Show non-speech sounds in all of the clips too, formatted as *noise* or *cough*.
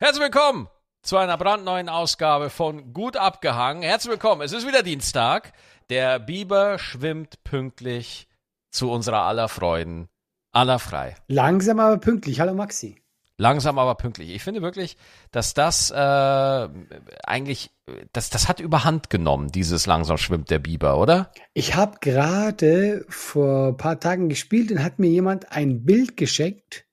Herzlich willkommen zu einer brandneuen Ausgabe von Gut abgehangen. Herzlich willkommen. Es ist wieder Dienstag. Der Biber schwimmt pünktlich zu unserer aller Freuden. Aller frei. Langsam aber pünktlich. Hallo Maxi. Langsam aber pünktlich. Ich finde wirklich, dass das äh, eigentlich, das, das hat überhand genommen, dieses langsam schwimmt der Biber, oder? Ich habe gerade vor ein paar Tagen gespielt und hat mir jemand ein Bild geschenkt,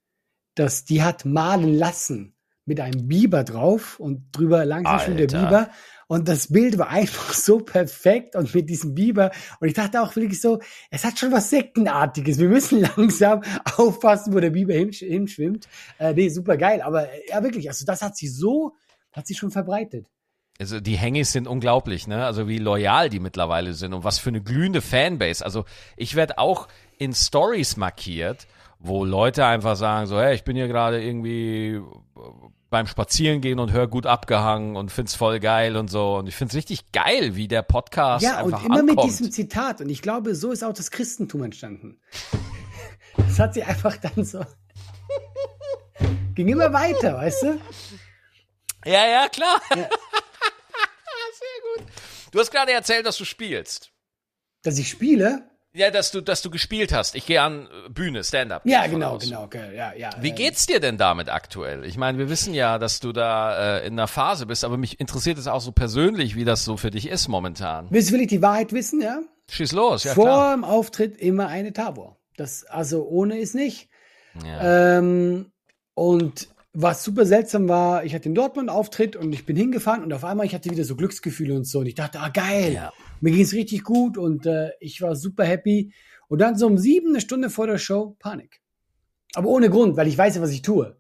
das die hat malen lassen mit einem Biber drauf und drüber langsam schwimmt der Biber. Und das Bild war einfach so perfekt und mit diesem Biber. Und ich dachte auch wirklich so, es hat schon was Sektenartiges. Wir müssen *laughs* langsam aufpassen, wo der Biber hinschwimmt. Äh, nee, super geil. Aber ja, wirklich, also das hat sich so, hat sich schon verbreitet. Also die Hengis sind unglaublich, ne? Also wie loyal die mittlerweile sind und was für eine glühende Fanbase. Also ich werde auch in Stories markiert, wo Leute einfach sagen so, hey, ich bin hier gerade irgendwie beim Spazierengehen und hör gut abgehangen und find's voll geil und so. Und ich find's richtig geil, wie der Podcast Ja, und immer ankommt. mit diesem Zitat. Und ich glaube, so ist auch das Christentum entstanden. *laughs* Das hat sie einfach dann so. *laughs* Ging immer weiter, weißt du? Ja, ja, klar. Ja. *laughs* Sehr gut. Du hast gerade erzählt, dass du spielst. Dass ich spiele? Ja, dass du, dass du gespielt hast. Ich gehe an Bühne, Stand-up. Ja, genau, genau, okay, ja, ja. Wie ähm. geht's dir denn damit aktuell? Ich meine, wir wissen ja, dass du da äh, in einer Phase bist, aber mich interessiert es auch so persönlich, wie das so für dich ist momentan. Willst du wirklich die Wahrheit wissen, ja? Schieß los, ja Vor klar. dem Auftritt immer eine Tabor. Das, also ohne ist nicht. Ja. Ähm, und was super seltsam war, ich hatte in Dortmund Auftritt und ich bin hingefahren und auf einmal ich hatte wieder so Glücksgefühle und so und ich dachte, ah geil, ja. Mir ging es richtig gut und äh, ich war super happy und dann so um sieben, eine Stunde vor der Show, Panik. Aber ohne Grund, weil ich weiß ja, was ich tue.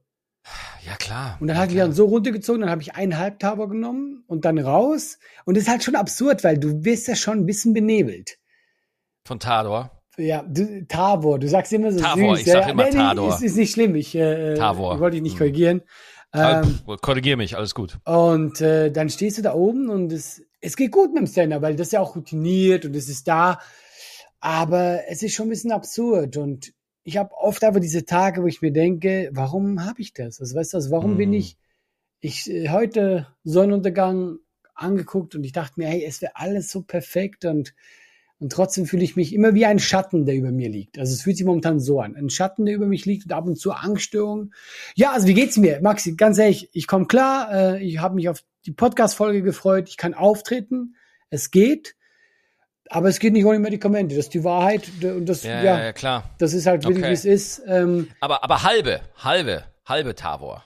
Ja, klar. Und dann ja, hatte ich dann so runtergezogen, dann habe ich eineinhalb Tabor genommen und dann raus. Und das ist halt schon absurd, weil du wirst ja schon ein bisschen benebelt. Von Tador? Ja, du, Tavor, du sagst immer so Tavor, süß. ich sag ja, immer nee, Tador. Ist, ist nicht schlimm, ich äh, Tavor. wollte dich nicht korrigieren. Ähm, Korrigier mich, alles gut. Und äh, dann stehst du da oben und es, es geht gut mit dem Stand-Up, weil das ist ja auch routiniert und es ist da. Aber es ist schon ein bisschen absurd und ich habe oft aber diese Tage, wo ich mir denke, warum habe ich das? Also weißt du, also warum mm. bin Mhm. ich, ich äh, heute Sonnenuntergang angeguckt und ich dachte mir, hey, es wäre alles so perfekt und und trotzdem fühle ich mich immer wie ein Schatten, der über mir liegt. Also es fühlt sich momentan so an. Ein Schatten, der über mich liegt und ab und zu Angststörungen. Ja, also wie geht's mir? Maxi, ganz ehrlich, ich komme klar. Äh, ich habe mich auf die Podcast-Folge gefreut. Ich kann auftreten. Es geht. Aber es geht nicht ohne Medikamente. Das ist die Wahrheit. Und das, Ja, ja, ja, klar. das ist halt wirklich, Okay. wie es ist. Ähm, Aber, aber halbe, halbe, halbe Tavor.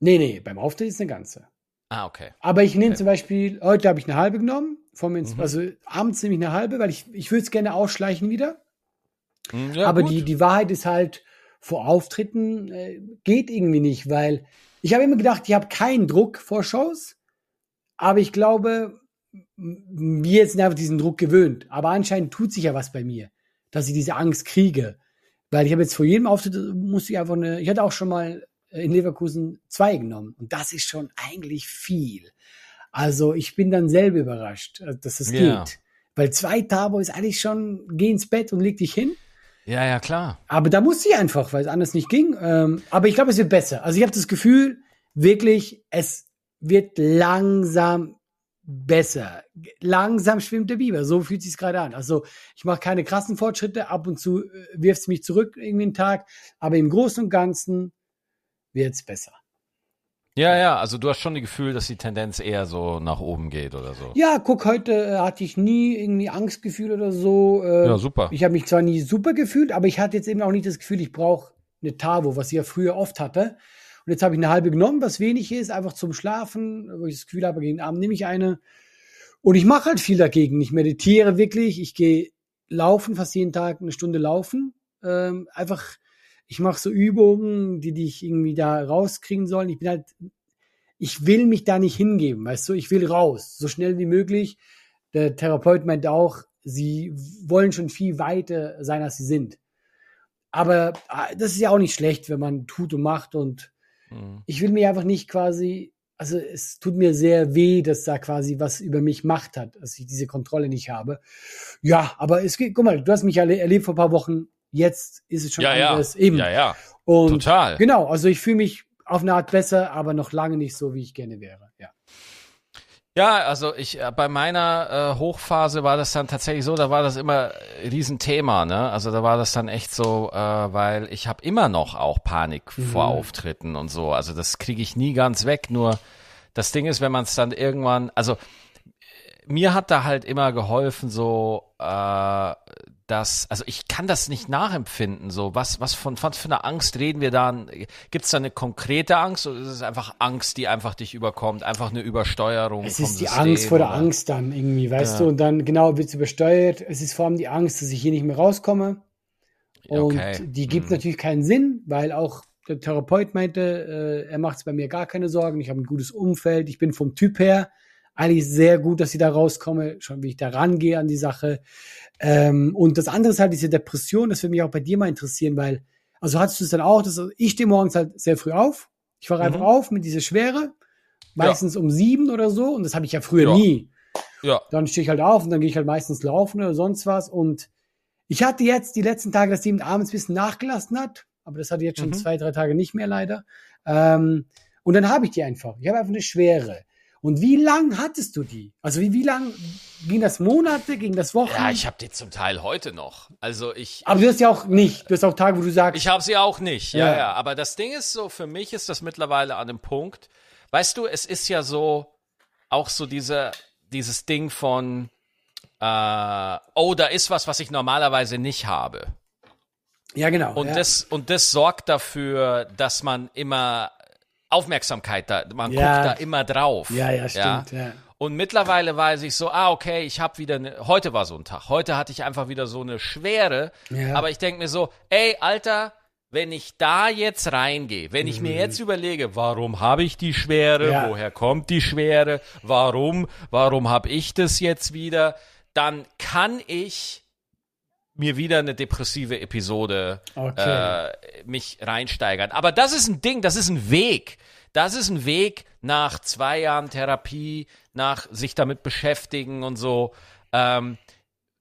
nee, nee, beim Auftritt ist eine ganze. Ah, okay. Aber ich nehme Okay. zum Beispiel, heute habe ich eine halbe genommen. Vom ins, Mhm. Also abends nehme ich eine halbe, weil ich, ich würde es gerne ausschleichen wieder. Hm, Ja, aber gut. die, die Wahrheit ist halt, vor Auftritten äh, geht irgendwie nicht, weil ich habe immer gedacht, ich habe keinen Druck vor Shows, aber ich glaube, wir sind einfach diesen Druck gewöhnt. Aber anscheinend tut sich ja was bei mir, dass ich diese Angst kriege. Weil ich habe jetzt vor jedem Auftritt, äh, musste ich einfach eine, ich hatte auch schon mal in Leverkusen zwei genommen. Und das ist schon eigentlich viel. Also ich bin dann selber überrascht, äh, dass es Ja. geht. Weil zwei Tabo ist eigentlich schon, geh ins Bett und leg dich hin. Ja, ja, klar. Aber da musste ich einfach, weil es anders nicht ging. Ähm, aber ich glaube, es wird besser. Also ich habe das Gefühl, wirklich, es wird langsam besser. Langsam schwimmt der Biber. So fühlt sich gerade an. Also ich mache keine krassen Fortschritte. Ab und zu äh, wirft es mich zurück irgendwie einen Tag. Aber im Großen und Ganzen wird's besser. Ja, ja, also du hast schon das Gefühl, dass die Tendenz eher so nach oben geht oder so. Ja, guck, heute äh, hatte ich nie irgendwie Angstgefühl oder so. Äh, Ja, super. Ich habe mich zwar nie super gefühlt, aber ich hatte jetzt eben auch nicht das Gefühl, ich brauche eine Tavo, was ich ja früher oft hatte. Und jetzt habe ich eine halbe genommen, was wenig ist, einfach zum Schlafen, wo ich das Gefühl habe, gegen den Abend nehme ich eine. Und ich mache halt viel dagegen. Ich meditiere wirklich, ich gehe laufen, fast jeden Tag eine Stunde laufen. Ähm, einfach, ich mache so Übungen, die dich irgendwie da rauskriegen sollen. Ich bin halt, ich will mich da nicht hingeben, weißt du, ich will raus, so schnell wie möglich. Der Therapeut meint auch, sie wollen schon viel weiter sein, als sie sind. Aber ah, das ist ja auch nicht schlecht, wenn man tut und macht und Mhm. ich will mir einfach nicht quasi, also es tut mir sehr weh, dass da quasi was über mich Macht hat, dass ich diese Kontrolle nicht habe. Ja, aber es geht, guck mal, du hast mich erlebt vor ein paar Wochen, jetzt ist es schon Ja, ja. anders. Eben. Ja, ja. Und Total. Genau, also ich fühle mich auf eine Art besser, aber noch lange nicht so, wie ich gerne wäre. Ja. Ja, also ich äh, bei meiner äh, Hochphase war das dann tatsächlich so, da war das immer ein Riesenthema, ne? Also da war das dann echt so, äh, weil ich habe immer noch auch Panik mhm. vor Auftritten und so. Also das kriege ich nie ganz weg. Nur das Ding ist, wenn man es dann irgendwann, also mir hat da halt immer geholfen, so äh, dass, also ich kann das nicht nachempfinden, so was, was von, was für eine Angst reden wir da? Gibt es da eine konkrete Angst oder ist es einfach Angst, die einfach dich überkommt, einfach eine Übersteuerung? Es ist die System, Angst vor der Angst dann irgendwie, weißt ja. du, und dann genau wird es übersteuert. Es ist vor allem die Angst, dass ich hier nicht mehr rauskomme. Und okay. die gibt hm. natürlich keinen Sinn, weil auch der Therapeut meinte, äh, er macht es bei mir gar keine Sorgen, ich habe ein gutes Umfeld, ich bin vom Typ her eigentlich sehr gut, dass ich da rauskomme, schon wie ich da rangehe an die Sache. Ähm, und das andere ist halt diese Depression, das würde mich auch bei dir mal interessieren, weil, also hattest du es dann auch, dass ich stehe morgens halt sehr früh auf. Ich wache mhm. einfach auf mit dieser Schwere, meistens ja. um sieben oder so, und das habe ich ja früher ja. nie. Ja. Dann stehe ich halt auf und dann gehe ich halt meistens laufen oder sonst was. Und ich hatte jetzt die letzten Tage, dass die abends ein bisschen nachgelassen hat, aber das hatte jetzt schon mhm. zwei, drei Tage nicht mehr leider. Ähm, und dann habe ich die einfach. Ich habe einfach eine Schwere. Und wie lang hattest du die? Also wie, wie lang ging das Monate, ging das Wochen? Ja, ich habe die zum Teil heute noch. Also ich. Aber du hast ja auch nicht. Du hast auch Tage, wo du sagst. Ich habe sie auch nicht. Ja, ja, ja. Aber das Ding ist so, für mich ist das mittlerweile an dem Punkt. Weißt du, es ist ja so auch so diese dieses Ding von äh, oh, da ist was, was ich normalerweise nicht habe. Ja, genau. Und ja. das und das sorgt dafür, dass man immer Aufmerksamkeit da, man ja. guckt da immer drauf. Ja, ja, stimmt. Ja. ja. Und mittlerweile weiß ich so, ah, okay, ich habe wieder, ne, heute war so ein Tag. Heute hatte ich einfach wieder so eine Schwere. Ja. Aber ich denke mir so, ey, Alter, wenn ich da jetzt reingehe, wenn ich mhm. mir jetzt überlege, warum habe ich die Schwere, ja. woher kommt die Schwere, warum, warum habe ich das jetzt wieder, dann kann ich mir wieder eine depressive Episode okay. äh, mich reinsteigern. Aber das ist ein Ding, das ist ein Weg. Das ist ein Weg nach zwei Jahren Therapie, nach sich damit beschäftigen und so, ähm,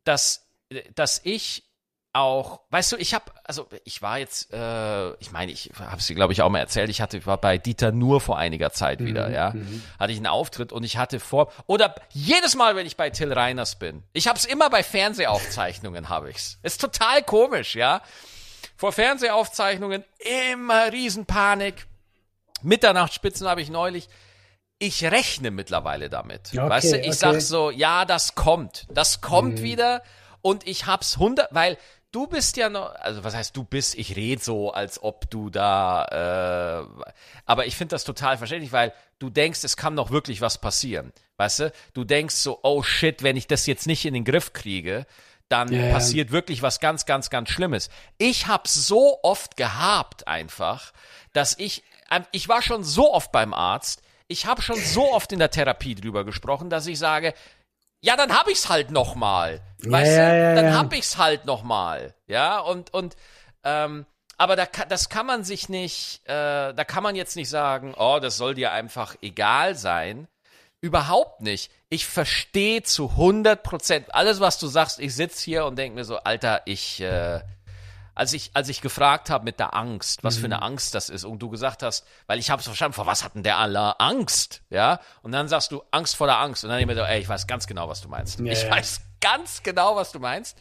dass, dass ich auch, weißt du, ich habe, also ich war jetzt, äh, ich meine, ich habe es dir, glaube ich, auch mal erzählt, ich hatte, ich war bei Dieter nur vor einiger Zeit wieder, mhm, ja, mhm. hatte ich einen Auftritt und ich hatte vor, oder jedes Mal, wenn ich bei Till Reiners bin, ich habe es immer bei Fernsehaufzeichnungen, habe ich's. Ist total komisch, ja. Vor Fernsehaufzeichnungen immer Riesenpanik. Mitternachtsspitzen habe ich neulich. Ich rechne mittlerweile damit. Okay, weißt du, ich okay. sag so, ja, das kommt. Das kommt mhm. wieder und ich hab's hundert, weil du bist ja noch, also was heißt du bist, ich rede so, als ob du da, äh, aber ich finde das total verständlich, weil du denkst, es kann noch wirklich was passieren, weißt du? Du denkst so, oh shit, wenn ich das jetzt nicht in den Griff kriege, dann ja, passiert wirklich was ganz, ganz, ganz Schlimmes. Ich hab's so oft gehabt einfach, dass ich, ähm, ich war schon so oft beim Arzt, ich habe schon so oft in der Therapie drüber gesprochen, dass ich sage, ja, dann hab ich's halt noch mal. Weißt ja, du? Ja, dann hab ich's halt noch mal. Ja, und, und, ähm, aber da, das kann man sich nicht, äh, da kann man jetzt nicht sagen, oh, das soll dir einfach egal sein. Überhaupt nicht. Ich verstehe zu 100 Prozent alles, was du sagst. Ich sitz hier und denk mir so, Alter, ich, äh, als ich, als ich gefragt habe mit der Angst, was mhm. für eine Angst das ist, und du gesagt hast, weil ich habe es verstanden, vor was hat denn der aller Angst, ja? Und dann sagst du Angst vor der Angst, und dann ich mir so, ey, ich weiß ganz genau, was du meinst. Ja, ich ja. weiß ganz genau, was du meinst.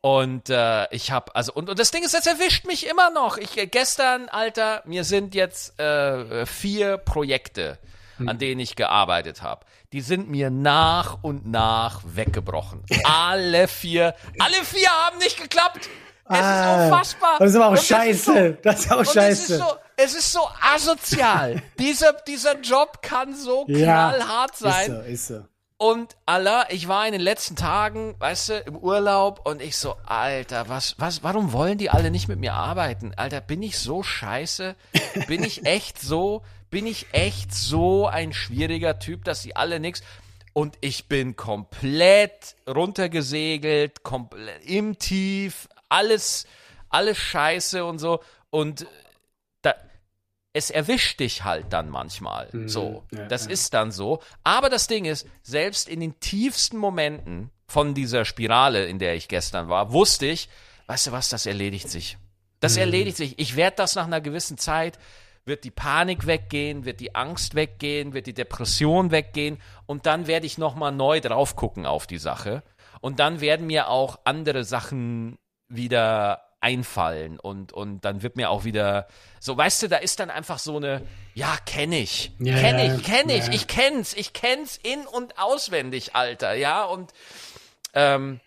Und äh, ich habe, also, und, und das Ding ist, das erwischt mich immer noch. Ich äh, gestern, Alter, mir sind jetzt äh, vier Projekte, hm. an denen ich gearbeitet habe. Die sind mir nach und nach weggebrochen. *laughs* alle vier, alle vier haben nicht geklappt. Es ah, ist unfassbar. Das ist aber auch und scheiße. Das ist, so, das ist auch scheiße. Es ist, so, es ist so asozial. *laughs* dieser, dieser Job kann so knallhart ja, sein. Ist so, ist so. Und Allah, ich war in den letzten Tagen, weißt du, im Urlaub und ich so, Alter, was, was, warum wollen die alle nicht mit mir arbeiten? Alter, bin ich so scheiße? Bin ich *laughs* echt so, bin ich echt so ein schwieriger Typ, dass sie alle nix? Und ich bin komplett runtergesegelt, komplett im Tief, alles, alles scheiße und so. Und da, es erwischt dich halt dann manchmal. Mhm, so. Ja, das ja. ist dann so. Aber das Ding ist, selbst in den tiefsten Momenten von dieser Spirale, in der ich gestern war, wusste ich, weißt du was, das erledigt sich. Das mhm. erledigt sich. Ich werde das nach einer gewissen Zeit, wird die Panik weggehen, wird die Angst weggehen, wird die Depression weggehen und dann werde ich nochmal neu drauf gucken auf die Sache. Und dann werden mir auch andere Sachen wieder einfallen und, und dann wird mir auch wieder so, weißt du, da ist dann einfach so eine, ja, kenne ich, Ja, kenne ich, kenne ich, ja. ich kenn's, ich kenn's in- und auswendig, Alter, ja, und ähm,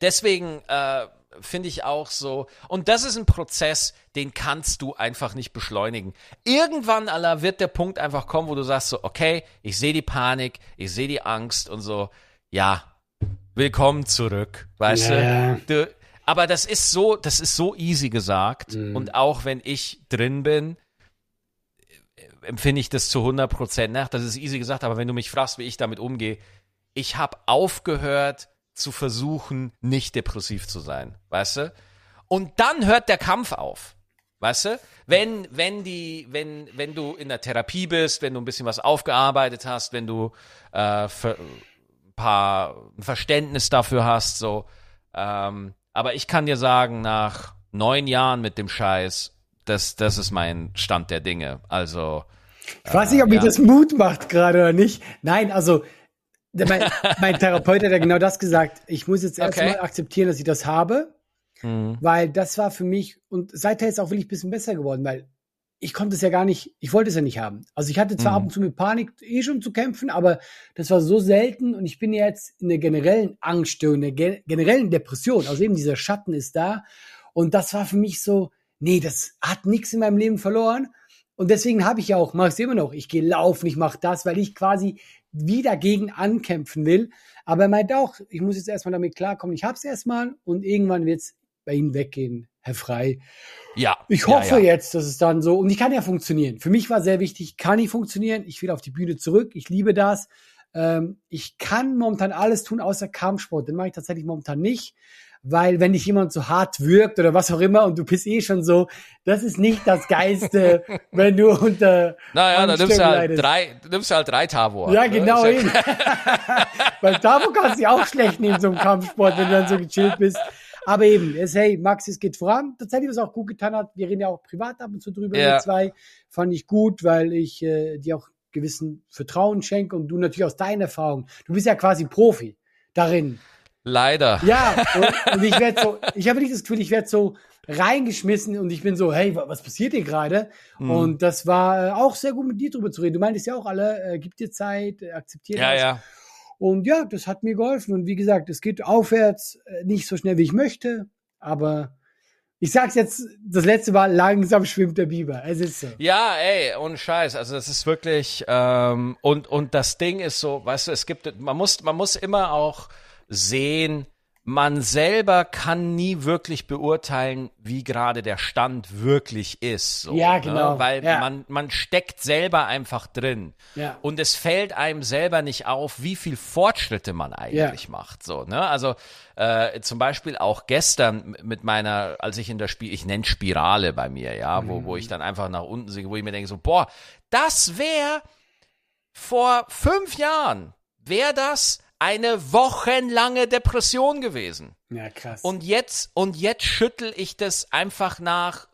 deswegen äh, finde ich auch so, und das ist ein Prozess, den kannst du einfach nicht beschleunigen. Irgendwann, aller wird der Punkt einfach kommen, wo du sagst so, okay, ich sehe die Panik, ich sehe die Angst und so, ja, willkommen zurück, weißt Ja. du? du? Aber das ist so, das ist so easy gesagt und auch wenn ich drin bin, äh, empfinde ich das zu 100 Prozent nach. Das ist easy gesagt, aber wenn du mich fragst, wie ich damit umgehe, ich habe aufgehört zu versuchen, nicht depressiv zu sein, weißt du? Und dann hört der Kampf auf, weißt du? Wenn, wenn die, wenn, wenn du in der Therapie bist, wenn du ein bisschen was aufgearbeitet hast, wenn du äh, ein paar ein Verständnis dafür hast, so. Ähm, aber ich kann dir sagen, nach neun Jahren mit dem Scheiß, das, das ist mein Stand der Dinge. Also, Ich weiß nicht, ob mir ja. das Mut macht gerade oder nicht. Nein, also mein, *laughs* mein Therapeut hat ja genau das gesagt. Ich muss jetzt Okay. erstmal akzeptieren, dass ich das habe, Mhm. weil das war für mich und seither ist auch wirklich ein bisschen besser geworden, weil ich konnte es ja gar nicht, ich wollte es ja nicht haben. Also ich hatte zwar Mhm. ab und zu mit Panik eh schon zu kämpfen, aber das war so selten und ich bin jetzt in der generellen Angststörung, in der ge generellen Depression. Also eben dieser Schatten ist da und das war für mich so, nee, das hat nichts in meinem Leben verloren. Und deswegen habe ich ja auch, mache ich es immer noch. Ich gehe laufen, ich mache das, weil ich quasi wieder gegen ankämpfen will. Aber er meint auch, ich muss jetzt erstmal damit klarkommen. Ich habe es erstmal und irgendwann wird es bei Ihnen weggehen, Herr Frei. ja. Ich ja, hoffe ja. jetzt, dass es dann so, und ich kann ja funktionieren. Für mich war sehr wichtig, kann ich funktionieren? Ich will auf die Bühne zurück. Ich liebe das. Ähm, ich kann momentan alles tun, außer Kampfsport. Den mache ich tatsächlich momentan nicht. Weil wenn dich jemand so hart wirkt oder was auch immer und du bist eh schon so, das ist nicht das Geilste, *laughs* wenn du unter Naja, da nimmst du halt drei, du nimmst halt drei Tavor. Ja, ne? genau eben. *laughs* Weil Tabo kannst du ja auch schlecht nehmen, so einem Kampfsport, wenn du dann so gechillt bist. Aber eben, es, hey, Max, es geht voran. Tatsächlich, was auch gut getan hat, wir reden ja auch privat ab und zu drüber, Ja. zwei. Fand ich gut, weil ich äh, dir auch gewissen Vertrauen schenke und du natürlich aus deiner Erfahrung. Du bist ja quasi Profi darin. Leider. Ja, und, und ich werde so, *laughs* ich habe nicht das Gefühl, ich werde so reingeschmissen und ich bin so, hey, wa- was passiert hier gerade? Mhm. Und das war äh, auch sehr gut mit dir drüber zu reden. Du meintest ja auch alle, äh, gib dir Zeit, akzeptiere Ja, das. ja. Und ja, das hat mir geholfen. Und wie gesagt, es geht aufwärts, äh, nicht so schnell wie ich möchte, aber ich sag's jetzt, das letzte Mal, langsam schwimmt der Biber. Es ist so. Ja, ey, ohne Scheiß. Also das ist wirklich ähm, und und das Ding ist so, weißt du, es gibt, man muss, man muss immer auch sehen, man selber kann nie wirklich beurteilen, wie gerade der Stand wirklich ist. So, Ja, genau. Ne? Weil Ja. man man steckt selber einfach drin. Ja. Und es fällt einem selber nicht auf, wie viel Fortschritte man eigentlich macht. So, ne? Also äh, zum Beispiel auch gestern mit meiner, als ich in der Spiel, ich nenne Spirale bei mir, ja, wo, wo ich dann einfach nach unten sehe, wo ich mir denke, so, boah, das wäre vor fünf Jahren, wäre das eine wochenlange Depression gewesen. Ja, krass. Und jetzt, und jetzt schüttel ich das einfach nach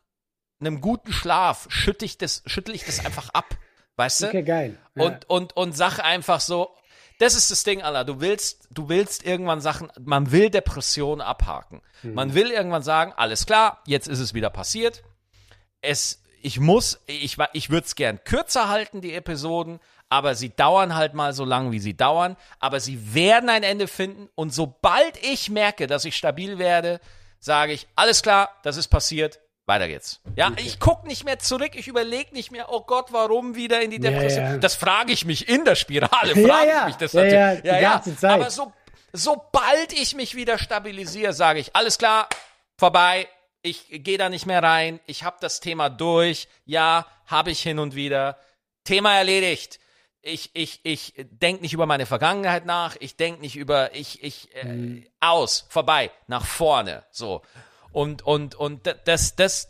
einem guten Schlaf, schüttel ich das, schüttel ich das einfach ab. Weißt du? okay, geil. Ja. und, und, und sag einfach so, das ist das Ding, Alter. Du willst, du willst irgendwann Sachen, man will Depressionen abhaken. Hm. Man will irgendwann sagen, alles klar, jetzt ist es wieder passiert. Es, ich muss, ich, ich würde es gern kürzer halten, die Episoden, aber sie dauern halt mal so lang, wie sie dauern. Aber sie werden ein Ende finden. Und sobald ich merke, dass ich stabil werde, sage ich, alles klar, das ist passiert, weiter geht's. Ja, ich guck nicht mehr zurück, ich überlege nicht mehr, oh Gott, warum wieder in die Ja, Depression? ja. Das frage ich mich in der Spirale, *laughs* Ja, frage ja. ich mich das Ja, natürlich. ja, die ganze Zeit. Aber so, sobald ich mich wieder stabilisiere, sage ich, alles klar, vorbei, ich gehe da nicht mehr rein, ich habe das Thema durch, ja, habe ich hin und wieder, Thema erledigt. Ich, ich, ich denk nicht über meine Vergangenheit nach, ich denk nicht über, ich, ich, äh, Mhm. aus, vorbei, nach vorne, so. Und, und, und da- das, das,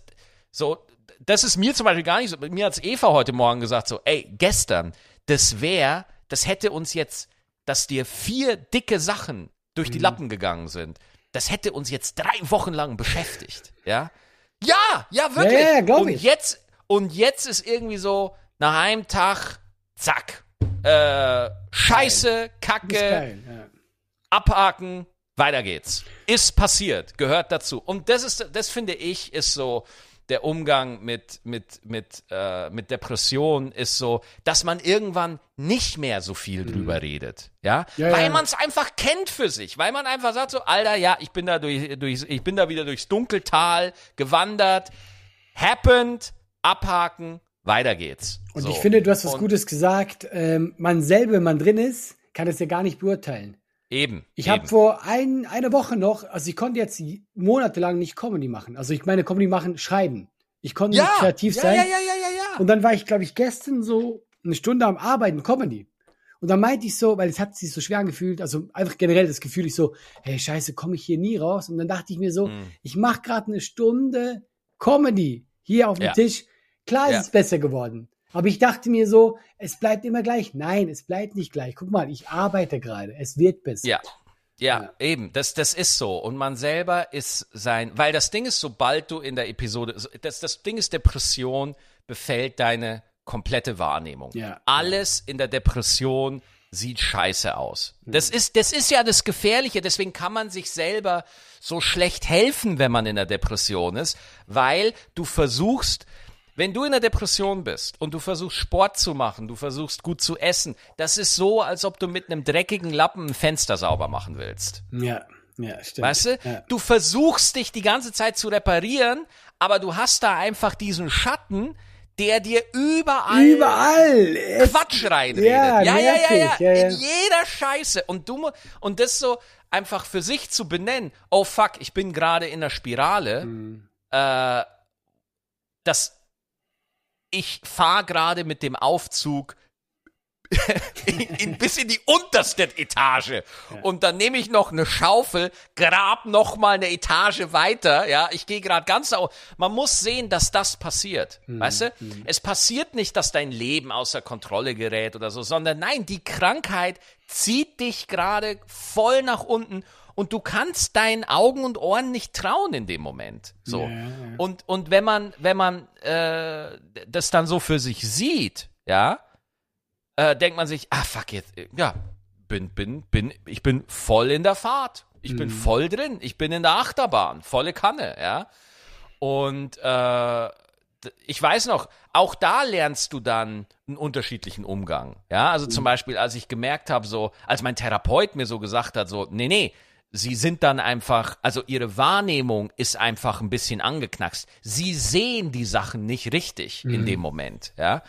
so, das ist mir zum Beispiel gar nicht so. Mir hat's Eva heute Morgen gesagt, so, ey, gestern, das wäre, das hätte uns jetzt, dass dir vier dicke Sachen durch Mhm. die Lappen gegangen sind, das hätte uns jetzt drei Wochen lang beschäftigt, ja? Ja, ja, wirklich. Ja, ja, und ich. jetzt, Und jetzt ist irgendwie so, nach einem Tag, zack, äh, Scheiße, Kacke, geil. Ja. abhaken, weiter geht's. Ist passiert, gehört dazu. Und das ist, das finde ich, ist so der Umgang mit, mit, mit, äh, mit Depression ist so, dass man irgendwann nicht mehr so viel drüber redet. Ja, Mhm. Ja, weil ja. man es einfach kennt für sich, weil man einfach sagt so, Alter, ja, ich bin da durch, durch ich bin da wieder durchs Dunkeltal gewandert, happened, abhaken, weiter geht's. Und so. ich finde, du hast was Und Gutes gesagt. Ähm, man selber, wenn man drin ist, kann es ja gar nicht beurteilen. Eben. Ich habe vor ein, einer Woche noch, also ich konnte jetzt monatelang nicht Comedy machen. Also ich meine Comedy machen, schreiben. Ich konnte ja, nicht kreativ ja, sein. Ja, ja, ja, ja, ja. Und dann war ich, glaube ich, gestern so eine Stunde am Arbeiten, Comedy. Und dann meinte ich so, weil es hat sich so schwer angefühlt, also einfach generell das Gefühl, ich so, hey, scheiße, komme ich hier nie raus. Und dann dachte ich mir so, Mhm. ich mache gerade eine Stunde Comedy hier auf dem Ja. Tisch. Klar Ja. ist es besser geworden. Aber ich dachte mir so, es bleibt immer gleich. Nein, es bleibt nicht gleich. Guck mal, ich arbeite gerade. Es wird besser. Ja. Ja, Ja. eben, das, das ist so. Und man selber ist sein, weil das Ding ist, sobald du in der Episode, das, das Ding ist, Depression befällt deine komplette Wahrnehmung. Ja. Alles in der Depression sieht scheiße aus. Das ist, das ist ja das Gefährliche, deswegen kann man sich selber so schlecht helfen, wenn man in der Depression ist, weil du versuchst, wenn du in der Depression bist und du versuchst Sport zu machen, du versuchst gut zu essen, das ist so, als ob du mit einem dreckigen Lappen ein Fenster sauber machen willst. Ja, ja, stimmt. Weißt du? Ja. Du versuchst dich die ganze Zeit zu reparieren, aber du hast da einfach diesen Schatten, der dir überall, Überall. Quatsch reinredet. Ja, ja, ja, ja, ja. In jeder Scheiße. Und du, und das so einfach für sich zu benennen, oh fuck, ich bin gerade in der Spirale, Mhm. äh, das, ich fahre gerade mit dem Aufzug *laughs* in, in, bis in die unterste Etage. Und dann nehme ich noch eine Schaufel, grab noch mal eine Etage weiter. Ja, ich gehe gerade ganz auf. Man muss sehen, dass das passiert. Weißt du? Es passiert nicht, dass dein Leben außer Kontrolle gerät oder so, sondern nein, die Krankheit zieht dich gerade voll nach unten und du kannst deinen Augen und Ohren nicht trauen in dem Moment. So. Und, und wenn man, wenn man äh, das dann so für sich sieht, ja, äh, denkt man sich, ah fuck jetzt, äh, ja, bin, bin, bin, ich bin voll in der Fahrt. Ich bin voll drin. Ich bin in der Achterbahn. Volle Kanne, ja. Und äh, ich weiß noch, auch da lernst du dann einen unterschiedlichen Umgang. Ja, also zum Beispiel, als ich gemerkt habe, so, als mein Therapeut mir so gesagt hat, so, nee, nee, sie sind dann einfach, also ihre Wahrnehmung ist einfach ein bisschen angeknackst. Sie sehen die Sachen nicht richtig in dem Moment, ja.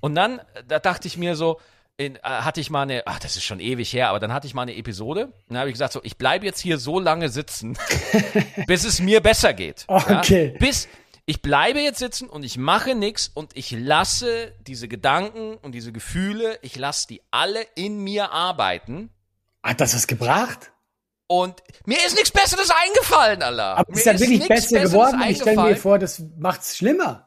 Und dann, da dachte ich mir so, in, äh, hatte ich mal eine, ach, das ist schon ewig her, aber dann hatte ich mal eine Episode. Und dann habe ich gesagt, so, ich bleibe jetzt hier so lange sitzen, *laughs* bis es mir besser geht. Okay. Ja? Bis ich bleibe jetzt sitzen und ich mache nichts und ich lasse diese Gedanken und diese Gefühle, ich lasse die alle in mir arbeiten. Hat das was gebracht? Und mir ist nichts Besseres eingefallen, Allah. Aber mir es ist dann wirklich besser geworden. Ich stelle mir vor, das macht's schlimmer.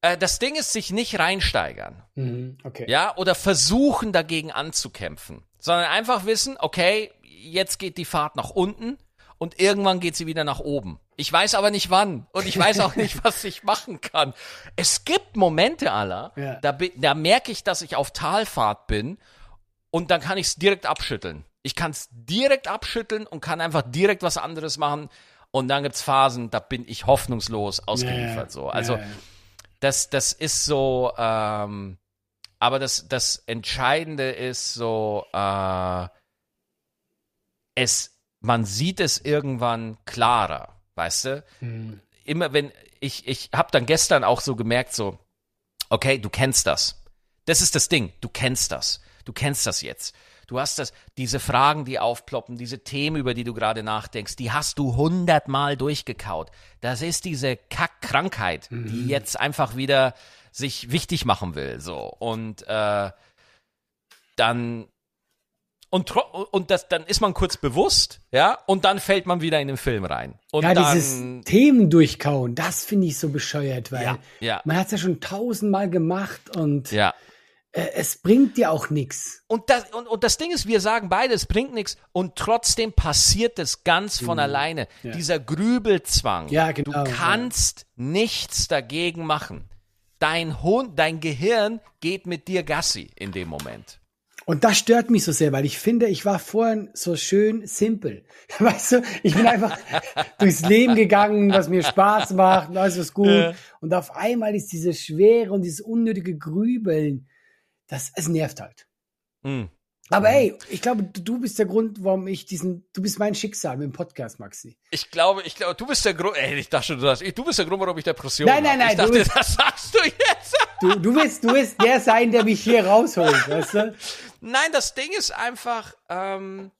Äh, das Ding ist, sich nicht reinsteigern. Mhm, okay. ja, oder versuchen dagegen anzukämpfen, sondern einfach wissen, okay, jetzt geht die Fahrt nach unten und irgendwann geht sie wieder nach oben. Ich weiß aber nicht wann und ich weiß auch nicht, *laughs* was ich machen kann. Es gibt Momente, aller, Ja. da, da merke ich, dass ich auf Talfahrt bin und dann kann ich es direkt abschütteln. Ich kann es direkt abschütteln und kann einfach direkt was anderes machen. Und dann gibt's Phasen, da bin ich hoffnungslos ausgeliefert. So. Also ja. das, das ist so, ähm, aber das, das Entscheidende ist so, äh, es, man sieht es irgendwann klarer, weißt du? Mhm. Immer wenn, ich, ich habe dann gestern auch so gemerkt, so, okay, du kennst das. Das ist das Ding, du kennst das. Du kennst das jetzt. Du hast das, diese Fragen, die aufploppen, diese Themen, über die du gerade nachdenkst, die hast du hundertmal durchgekaut. Das ist diese Kackkrankheit, die jetzt einfach wieder sich wichtig machen will, so. Und äh, dann und, und das, dann ist man kurz bewusst, ja, und dann fällt man wieder in den Film rein. Und Ja, dann, dieses Themen durchkauen, das finde ich so bescheuert, weil Ja, ja. man hat es ja schon tausendmal gemacht und ja. Äh, es bringt dir auch nichts. Und das, und, und das Ding ist, wir sagen beide, es bringt nichts und trotzdem passiert es ganz von alleine. Ja. Dieser Grübelzwang. Ja, genau, Du kannst nichts dagegen machen. dein Hund, dein Gehirn geht mit dir Gassi in dem Moment. Und das stört mich so sehr, weil ich finde, ich war vorhin so schön simpel. *laughs* Weißt du, ich bin einfach *laughs* durchs Leben gegangen, was mir Spaß macht, und alles ist gut. Ja. Und auf einmal ist diese Schwere und dieses unnötige Grübeln, das, es nervt halt. Mhm. Aber hey, ich glaube, du bist der Grund, warum ich diesen, du bist mein Schicksal mit dem Podcast, Maxi. Ich glaube, ich glaube, du bist der Grund, ey, ich dachte, du, sagst, du bist der Grund, warum ich Depression habe. Nein, nein, nein, dachte, bist, das sagst du jetzt. Du, du willst, du willst der sein, der mich hier rausholt, weißt du? Nein, das Ding ist einfach, ähm,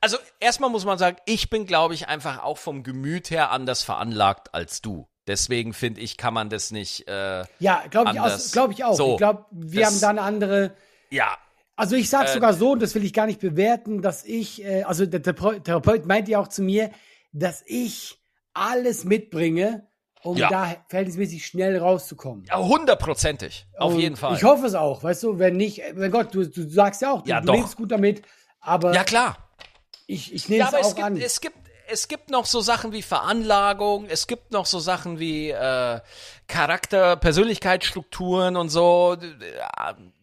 also erstmal muss man sagen, ich bin, glaube ich, einfach auch vom Gemüt her anders veranlagt als du. Deswegen finde ich, kann man das nicht. Äh, ja, glaube ich, glaub ich auch. So, ich glaube, wir das, haben da eine andere. Ja, also ich sage äh, sogar so, und das will ich gar nicht bewerten, dass ich, äh, also der Therapeut meint ja auch zu mir, dass ich alles mitbringe, um ja. da verhältnismäßig schnell rauszukommen. Ja, hundertprozentig, auf und jeden Fall. Ich hoffe es auch, weißt du, wenn nicht, wenn Gott, du, du sagst ja auch, du, ja, du lebst gut damit, aber. Ja, klar. Ich, ich nehme ja, es auch es gibt, an. Es gibt, es gibt noch so Sachen wie Veranlagung, es gibt noch so Sachen wie äh, Charakter, Persönlichkeitsstrukturen und so,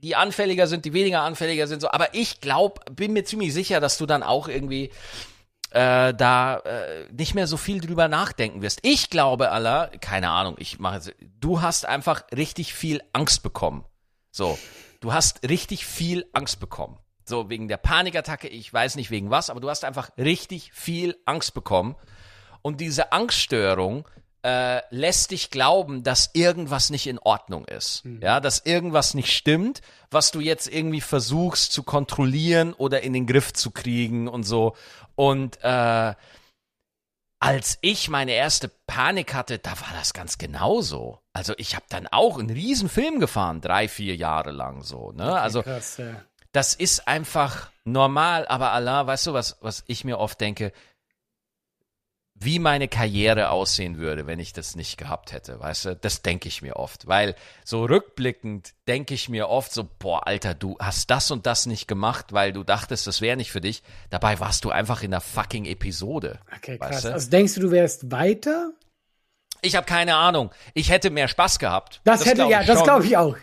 die anfälliger sind, die weniger anfälliger sind, so. Aber ich glaube, bin mir ziemlich sicher, dass du dann auch irgendwie äh, da äh, nicht mehr so viel drüber nachdenken wirst. Ich glaube, Allah, keine Ahnung, ich mache, du hast einfach richtig viel Angst bekommen. So, du hast richtig viel Angst bekommen. So wegen der Panikattacke, ich weiß nicht wegen was, aber du hast einfach richtig viel Angst bekommen. Und diese Angststörung äh, lässt dich glauben, dass irgendwas nicht in Ordnung ist. Mhm. Ja, dass irgendwas nicht stimmt, was du jetzt irgendwie versuchst zu kontrollieren oder in den Griff zu kriegen und so. Und äh, als ich meine erste Panik hatte, da war das ganz genauso. Also ich habe dann auch einen riesen Film gefahren, drei, vier Jahre lang so. Ne? Also krass, ja das ist einfach normal, aber Allah, weißt du, was, was ich mir oft denke, wie meine Karriere aussehen würde, wenn ich das nicht gehabt hätte, weißt du, das denke ich mir oft, weil so rückblickend denke ich mir oft so, boah, Alter, du hast das und das nicht gemacht, weil du dachtest, das wäre nicht für dich, dabei warst du einfach in der fucking Episode. Okay, krass. Weißt du? Also denkst du, du wärst weiter? Ich habe keine Ahnung. Ich hätte mehr Spaß gehabt. Das, das hätte ja, das glaube ich auch.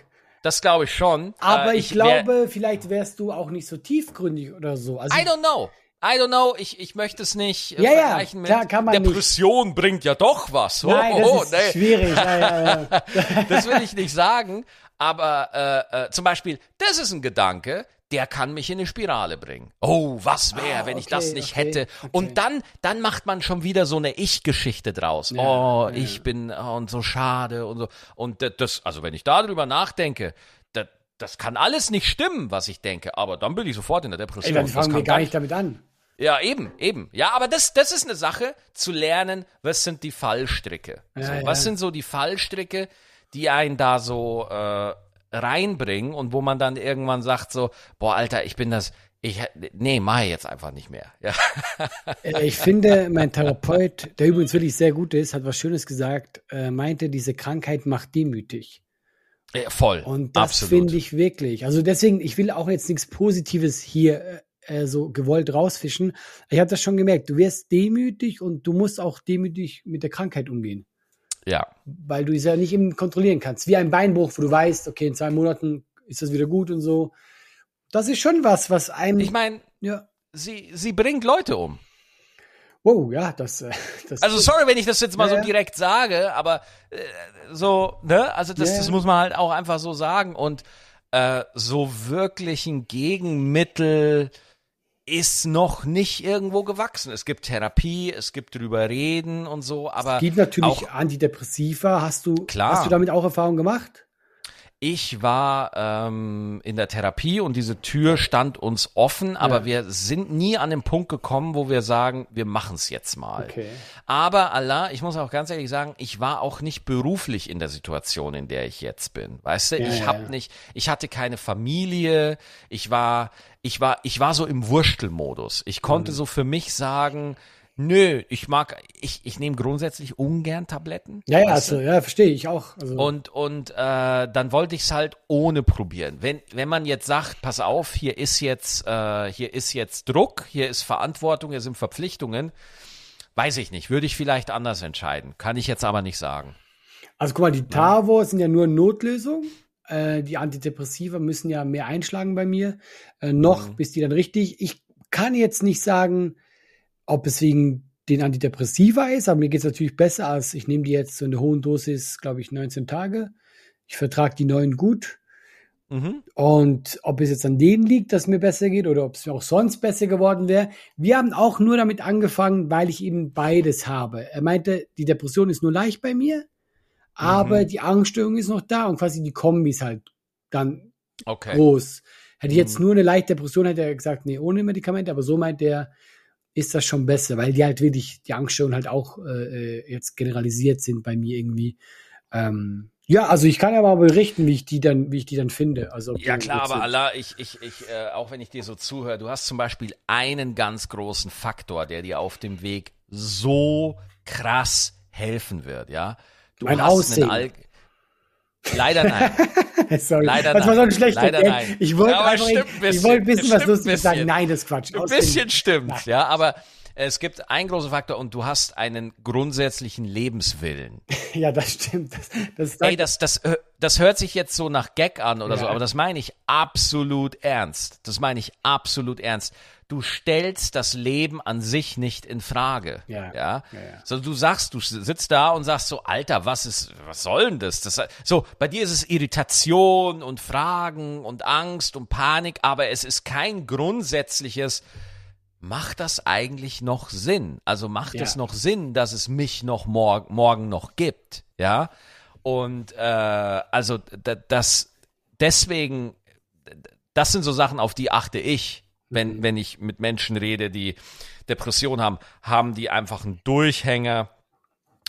Das glaube ich schon. Aber äh, ich, ich, glaube, vielleicht wärst du auch nicht so tiefgründig oder so. Also I don't know. I don't know, ich, ich möchte es nicht äh, ja, vergleichen ja, klar, kann man Depression nicht. bringt ja doch was. Oh, Nein, das oh, ist nee. schwierig. Ja. *laughs* das will ich nicht sagen, aber äh, äh, zum Beispiel, das ist ein Gedanke, der kann mich in eine Spirale bringen. Oh, was wäre, ah, wenn ich das nicht okay, hätte? Okay. Und dann, dann macht man schon wieder so eine Ich-Geschichte draus. Ja, oh, ja. ich bin oh, und so schade und so. Und das, also wenn ich darüber nachdenke, das, das kann alles nicht stimmen, was ich denke. Aber dann bin ich sofort in der Depression. Ey, dann fangen wir gar nicht damit an. Ja, eben, eben. Ja, aber das, das ist eine Sache, zu lernen, was sind die Fallstricke. Ja, so. Was sind so die Fallstricke, die einen da so äh, reinbringen und wo man dann irgendwann sagt so, boah, Alter, ich bin das, ich, nee, mach ich jetzt einfach nicht mehr. Ja. Äh, ich finde, mein Therapeut, der übrigens wirklich sehr gut ist, hat was Schönes gesagt, äh, meinte, diese Krankheit macht demütig. Ja, voll. Und das finde ich wirklich. Also deswegen, ich will auch jetzt nichts Positives hier äh, äh so gewollt rausfischen. Ich habe das schon gemerkt. Du wirst demütig und du musst auch demütig mit der Krankheit umgehen. Ja. Weil du es ja nicht eben kontrollieren kannst. Wie ein Beinbruch, wo du weißt, okay, in zwei Monaten ist das wieder gut und so. Das ist schon was, was einem. Ich meine, ja. sie, sie bringt Leute um. Wow, ja, das. äh, das also sorry, wenn ich das jetzt mal ja, so direkt sage, aber äh, so, ne, also das, ja, das muss man halt auch einfach so sagen und äh, so wirklich ein Gegenmittel ist noch nicht irgendwo gewachsen. Es gibt Therapie, es gibt drüber reden und so, aber. Es gibt natürlich auch, Antidepressiva. Hast du, klar. hast du damit auch Erfahrung gemacht? Ich war ähm, in der Therapie und diese Tür stand uns offen, aber ja. wir sind nie an den Punkt gekommen, wo wir sagen, wir machen es jetzt mal. Okay. Aber Allah, ich muss auch ganz ehrlich sagen, ich war auch nicht beruflich in der Situation, in der ich jetzt bin. Weißt du, ja, ich habe ja. nicht, ich hatte keine Familie, ich war, ich war, ich war so im Wurstelmodus. Ich konnte mhm. so für mich sagen, Nö, ich mag, ich, ich nehme grundsätzlich ungern Tabletten. Ja, ja, also, ja, verstehe ich auch. Also. Und, und äh, dann wollte ich es halt ohne probieren. Wenn, wenn man jetzt sagt, pass auf, hier ist jetzt, äh, hier ist jetzt Druck, hier ist Verantwortung, hier sind Verpflichtungen, weiß ich nicht, würde ich vielleicht anders entscheiden. Kann ich jetzt aber nicht sagen. Also guck mal, die Tavo sind ja nur Notlösung. Äh, die Antidepressiva müssen ja mehr einschlagen bei mir. Äh, noch, Mhm. bis die dann richtig. Ich kann jetzt nicht sagen, ob es wegen den Antidepressiva ist, aber mir geht es natürlich besser, als ich nehme die jetzt so in der hohen Dosis, glaube ich, 19 Tage. Ich vertrage die neuen gut. Mhm. Und ob es jetzt an denen liegt, dass mir besser geht oder ob es mir auch sonst besser geworden wäre. Wir haben auch nur damit angefangen, weil ich eben beides habe. Er meinte, die Depression ist nur leicht bei mir, aber Mhm. die Angststörung ist noch da und quasi die Kombi ist halt dann Okay. groß. Hätte ich jetzt Mhm. nur eine leichte Depression, hätte er gesagt, nee, ohne Medikamente, aber so meint er, ist das schon besser, weil die halt wirklich, die Angststörungen halt auch äh, äh, jetzt generalisiert sind bei mir irgendwie. Ähm, ja, also ich kann ja mal berichten, wie ich die dann, wie ich die dann finde. Also Ja klar, aber. Allah, ich, ich, ich, äh, auch wenn ich dir so zuhöre, du hast zum Beispiel einen ganz großen Faktor, der dir auf dem Weg so krass helfen wird, ja. Du Mein hast Aussehen. Al Leider nein. *laughs* Sorry, Leider das war so ein schlechter Leider Gag. nein. Ich wollte Ja, einfach, ein ich, wollte wissen, was Lustiges sagen. Nein, das ist Quatsch. Ein bisschen stimmt, ja, aber es gibt einen großen Faktor und du hast einen grundsätzlichen Lebenswillen. *laughs* Ja, das stimmt. Das, das Ey, das, das, das hört sich jetzt so nach Gag an oder so, Ja. aber das meine ich absolut ernst. Das meine ich absolut ernst. Du stellst das Leben an sich nicht in Frage. Ja. Ja. Ja, ja. So, du sagst, du sitzt da und sagst so, Alter, was ist, was soll denn das? das? So, bei dir ist es Irritation und Fragen und Angst und Panik, aber es ist kein grundsätzliches, macht das eigentlich noch Sinn? Also macht Ja. es noch Sinn, dass es mich noch mor morgen noch gibt? Ja. Und äh, also das deswegen, das sind so Sachen, auf die achte ich, wenn, wenn ich mit Menschen rede, die Depression haben, haben die einfach einen Durchhänger,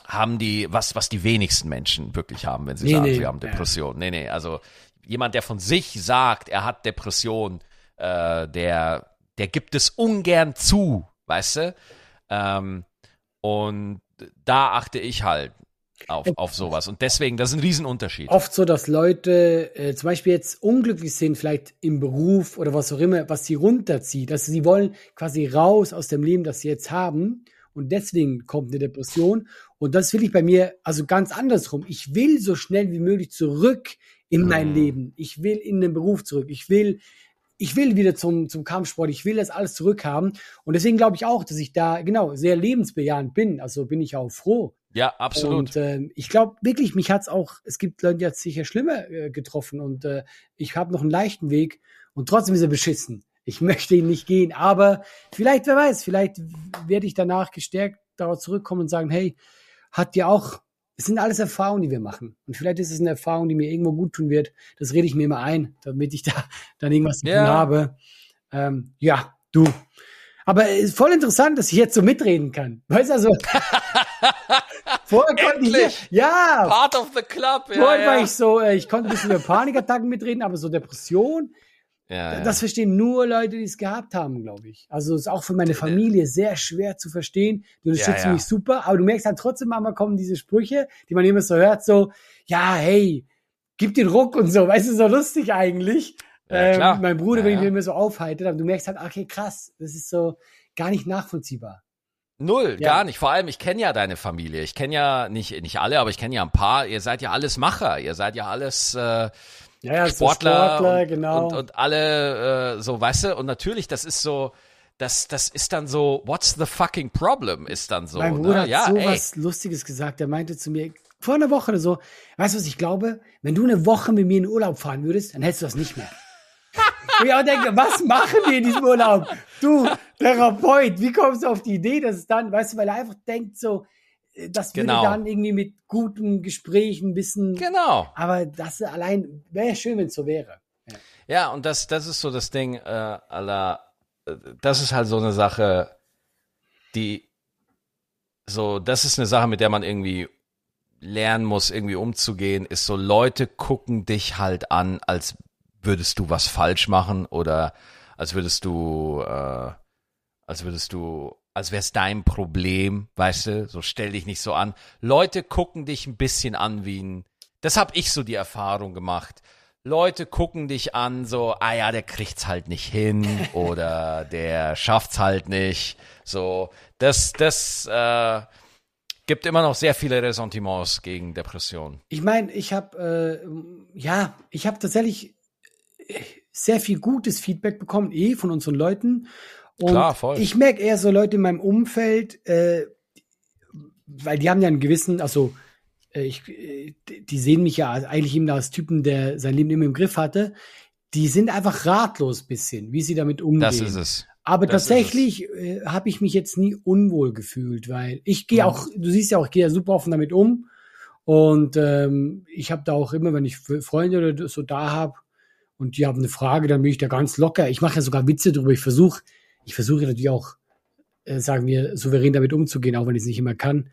haben die, was, was die wenigsten Menschen wirklich haben, wenn sie Nee, sagen, nee, sie haben ja. Depression. Nee, nee, also jemand, der von sich sagt, er hat Depression, äh, der, der gibt es ungern zu, weißt du? Ähm, und da achte ich halt auf, auf sowas. Und deswegen, das ist ein Riesenunterschied. oft so, dass Leute äh, zum Beispiel jetzt unglücklich sind, vielleicht im Beruf oder was auch immer, was sie runterzieht. Also sie wollen quasi raus aus dem Leben, das sie jetzt haben. Und deswegen kommt eine Depression. Und das will ich bei mir, also ganz andersrum. Ich will so schnell wie möglich zurück in mein Mhm. Leben. Ich will in den Beruf zurück. Ich will, ich will wieder zum, zum Kampfsport. Ich will das alles zurückhaben. Und deswegen glaube ich auch, dass ich da, genau, sehr lebensbejahend bin. Also bin ich auch froh. Ja, absolut. Und ähm, ich glaube wirklich, mich hat's auch, es gibt Leute, die hat sicher schlimmer äh, getroffen und äh, ich habe noch einen leichten Weg und trotzdem ist er beschissen. Ich *laughs* möchte ihn nicht gehen, aber vielleicht, wer weiß, vielleicht werde ich danach gestärkt darauf zurückkommen und sagen, hey, hat dir auch, es sind alles Erfahrungen, die wir machen. Und vielleicht ist es eine Erfahrung, die mir irgendwo gut tun wird. Das rede ich mir immer ein, damit ich *laughs* da dann irgendwas zu Ja. tun habe. Ähm, ja, du. Aber es ist voll interessant, dass ich jetzt so mitreden kann. *laughs* Weißt du, also. *laughs* vorher konnte ich ja, Part of the club. Ja, vorher war ja. ich so, äh, ich konnte ein bisschen über Panikattacken mitreden, aber so Depression, ja, ja. das verstehen nur Leute, die es gehabt haben, glaube ich. Also ist auch für meine Familie sehr schwer zu verstehen. Die unterstützen Ja, ja. mich super, aber du merkst halt trotzdem manchmal kommen diese Sprüche, die man immer so hört, so, ja, hey, gib den Ruck und so, weißt du, so lustig eigentlich. Ja. Ähm, mein Bruder, Ja, wenn ich ja. mich immer so aufhalte, aber du merkst halt, okay, krass, das ist so gar nicht nachvollziehbar. Null, Ja. gar nicht. Vor allem, ich kenne ja deine Familie. Ich kenne ja nicht, nicht alle, aber ich kenne ja ein paar. Ihr seid ja alles Macher. Ihr seid ja alles äh, Ja, so Sportler, Sportler, und, genau. und, und alle äh, so, weißt du? Und natürlich, das ist so, das, das ist dann so, what's the fucking problem? Ist dann so. Mein Bruder ne? hat Ja, so ey. was Lustiges gesagt. Er meinte zu mir vor einer Woche oder so, weißt du was ich glaube? Wenn du eine Woche mit mir in Urlaub fahren würdest, dann hättest du das nicht mehr. *laughs* Und ich auch denke, was machen wir in diesem Urlaub? Du, Therapeut, wie kommst du auf die Idee, dass es dann, weißt du, weil er einfach denkt so, das Genau. würde dann irgendwie mit guten Gesprächen ein bisschen, Genau. aber das allein, wäre schön, wenn es so wäre. Ja, und das, das ist so das Ding, äh, aller, äh, das ist halt so eine Sache, die, so, das ist eine Sache, mit der man irgendwie lernen muss, irgendwie umzugehen, ist so, Leute gucken dich halt an, als würdest du was falsch machen oder als würdest du, äh, als würdest du, als wär's dein Problem, weißt du, so stell dich nicht so an. Leute gucken dich ein bisschen an wie ein, das habe ich so die Erfahrung gemacht. Leute gucken dich an, so, ah ja, der kriegt's halt nicht hin *laughs* oder der schafft's halt nicht. So, das, das, äh, gibt immer noch sehr viele Ressentiments gegen Depressionen. Ich meine, ich habe äh, ja, ich habe tatsächlich äh, sehr viel gutes Feedback bekommen, eh von unseren Leuten. Und Klar, voll. ich merke eher so Leute in meinem Umfeld, äh, weil die haben ja einen gewissen, also äh, ich, äh, die sehen mich ja eigentlich eben als Typen, der sein Leben immer im Griff hatte. Die sind einfach ratlos bisschen, wie sie damit umgehen. Das ist es. Aber Das tatsächlich äh, habe ich mich jetzt nie unwohl gefühlt, weil ich gehe Ja. auch, du siehst ja auch, ich gehe ja super offen damit um. Und ähm, ich habe da auch immer, wenn ich Freunde oder so da habe und die haben eine Frage, dann bin ich da ganz locker. Ich mache ja sogar Witze drüber. Ich versuche, ich versuche natürlich auch, äh, sagen wir, souverän damit umzugehen, auch wenn ich es nicht immer kann.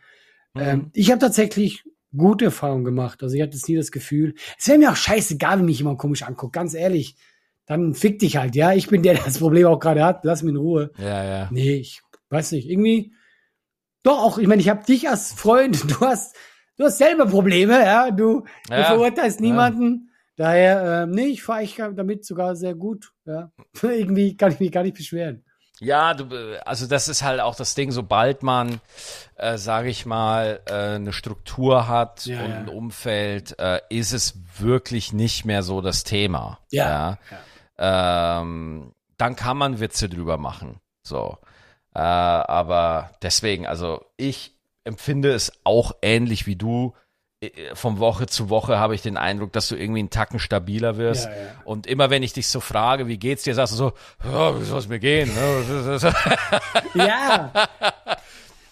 Ähm, ich habe tatsächlich gute Erfahrungen gemacht. Also ich hatte jetzt nie das Gefühl. Es wäre mir auch scheißegal, wenn mich jemand komisch anguckt, ganz ehrlich. Dann fick dich halt, ja. Ich bin der, der das Problem auch gerade hat. Lass mich in Ruhe. Ja, ja. Nee, ich weiß nicht. Irgendwie. Doch, auch, ich meine, ich habe dich als Freund, *laughs* du hast, du hast selber Probleme, ja. Du, du Ja, verurteilst ja. niemanden. Daher, ähm, nee, ich fahre ich damit sogar sehr gut. Ja. *laughs* Irgendwie kann ich mich gar nicht beschweren. Ja, du, also das ist halt auch das Ding, sobald man, äh, sage ich mal, äh, eine Struktur hat Ja, und ja. ein Umfeld, äh, ist es wirklich nicht mehr so das Thema. Ja, Ähm, dann kann man Witze drüber machen. So. Äh, aber deswegen, also ich empfinde es auch ähnlich wie du. Äh, Von Woche zu Woche habe ich den Eindruck, dass du irgendwie einen Tacken stabiler wirst. Ja, ja. Und immer wenn ich dich so frage, wie geht's dir, sagst du so, ja, wie soll es mir gehen? ne? *laughs* Ja.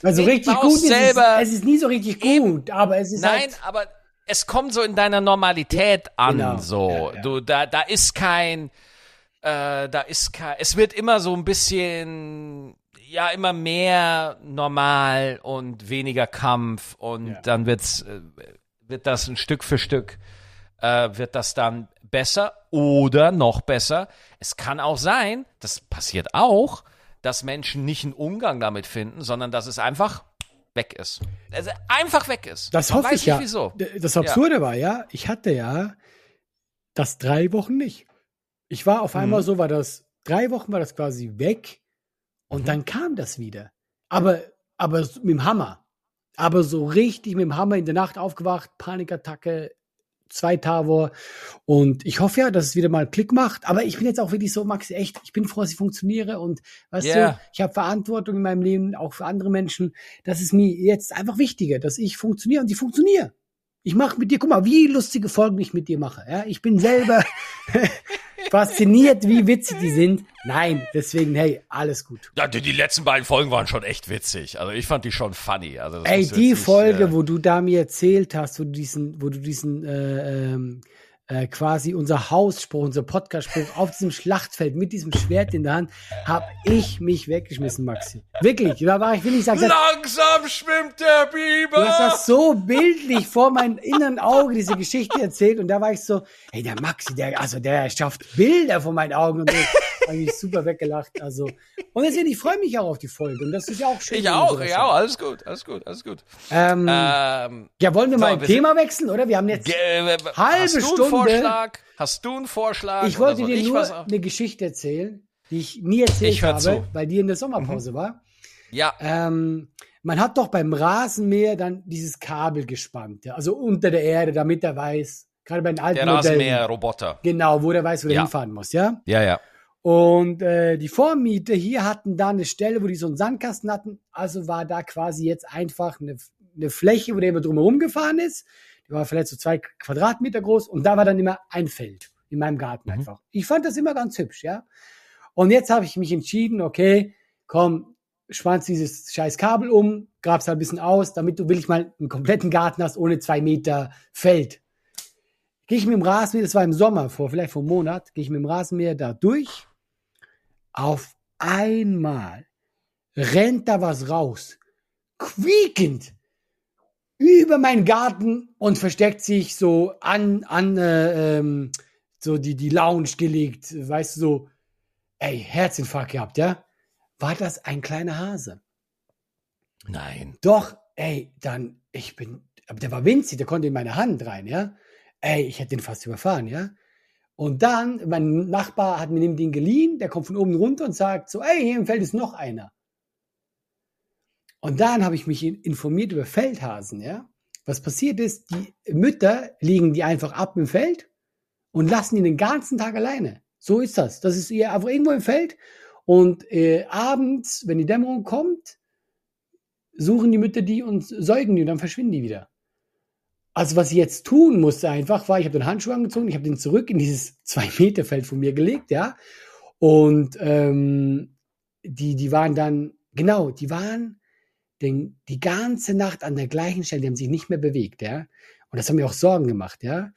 Also Ich richtig gut ist selber. es, es ist nie so richtig gut, aber es ist Nein, halt, aber es kommt so in deiner Normalität an, Genau. so. Ja. Du, da, da ist kein, äh, da ist kein, es wird immer so ein bisschen, ja, immer mehr normal und weniger Kampf und Ja. dann wird's, äh, wird das ein Stück für Stück, äh, wird das dann besser oder noch besser. Es kann auch sein, das passiert auch, dass Menschen nicht einen Umgang damit finden, sondern dass es einfach weg ist. Also einfach weg ist. das hoffe ich ja. wieso. Das Absurde war ja, ich hatte ja das drei Wochen nicht. Ich war auf Mhm. einmal so, war das, drei Wochen war das quasi weg und Mhm. dann kam das wieder. Aber, aber mit dem Hammer. Aber so richtig mit dem Hammer in der Nacht aufgewacht, Panikattacke, zwei Tavor. Und ich hoffe ja, dass es wieder mal Klick macht. Aber ich bin jetzt auch wirklich so, Max, echt, ich bin froh, dass ich funktioniere. Und weißt Ja. du, ich habe Verantwortung in meinem Leben, auch für andere Menschen. Das ist mir jetzt einfach wichtiger, dass ich funktioniere und ich funktioniere. Ich mache mit dir, guck mal, wie lustige Folgen ich mit dir mache. Ja? Ich bin selber *laughs* fasziniert, wie witzig die sind. Nein, deswegen, hey, alles gut. Ja, die, die letzten beiden Folgen waren schon echt witzig. Also ich fand die schon funny. Also Ey, die nicht, Folge, äh, wo du da mir erzählt hast, wo du diesen, wo du diesen äh, ähm, äh, quasi unser Hausspruch, unser Podcast-Spruch auf diesem Schlachtfeld mit diesem Schwert in der Hand, hab ich mich weggeschmissen, Maxi. Wirklich, da war ich will nicht sagen, Langsam schwimmt der du hast Biber. das so bildlich vor meinem inneren Auge diese Geschichte erzählt und da war ich so, hey, der Maxi, der, also der schafft Bilder vor meinen Augen und so. Hab ich super weggelacht. Also, und deswegen, ich freue mich auch auf die Folge und das ist ja auch schön. Ich auch, ja, haben. alles gut, alles gut, alles gut. Ähm, Ähm, ja, wollen wir so, mal ein Thema wechseln, oder? Wir haben jetzt äh, Halbe Stunde. Vorschlag? Hast du einen Vorschlag? Ich wollte dir ich nur eine Geschichte erzählen, die ich nie erzählt Ich habe, zu. Mhm. weil die in der Sommerpause war. Ja, Ähm, man hat doch beim Rasenmäher dann dieses Kabel gespannt, ja, also unter der Erde, damit er weiß, gerade bei den alten der Rasenmäher-Roboter. genau, wo der weiß, wo der Ja. hinfahren muss, ja. Ja, ja. Und äh, die Vormieter hier hatten da eine Stelle, wo die so einen Sandkasten hatten. Also war da quasi jetzt einfach eine, eine Fläche, wo der immer drumherum gefahren ist. Die war vielleicht so zwei Quadratmeter groß und da war dann immer ein Feld in meinem Garten Mhm. einfach. Ich fand das immer ganz hübsch, ja. Und jetzt habe ich mich entschieden, okay, komm, spannst dieses scheiß Kabel um, grab's halt ein bisschen aus, damit du will ich mal einen kompletten Garten hast ohne zwei Meter Feld. Gehe ich mit dem Rasenmäher, das war im Sommer, vor vielleicht vor einem Monat, gehe ich mit dem Rasenmäher da durch. Auf einmal rennt da was raus, quiekend über meinen Garten und versteckt sich so an, an äh, ähm, so die, die Lounge gelegt, weißt du, so, ey, Herzinfarkt gehabt, ja? War das ein kleiner Hase? Nein. Doch, ey, dann, ich bin, aber der war winzig, der konnte in meine Hand rein, ja. Ey, ich hätte den fast überfahren, ja. Und dann, mein Nachbar hat mir den geliehen, der kommt von oben runter und sagt so, ey, hier im Feld ist noch einer. Und dann habe ich mich in- informiert über Feldhasen, ja. Was passiert ist, die Mütter legen die einfach ab im Feld und lassen die den ganzen Tag alleine. So ist das. Das ist ihr einfach irgendwo im Feld. Und äh, abends, wenn die Dämmerung kommt, suchen die Mütter die und säugen die und dann verschwinden die wieder. Also was ich jetzt tun musste einfach, war, ich habe den Handschuh angezogen, ich habe den zurück in dieses Zwei-Meter-Feld von mir gelegt, ja. Und ähm, die, die waren dann, genau, die waren den, die ganze Nacht an der gleichen Stelle, die haben sich nicht mehr bewegt, ja. Und das hat mir auch Sorgen gemacht, ja.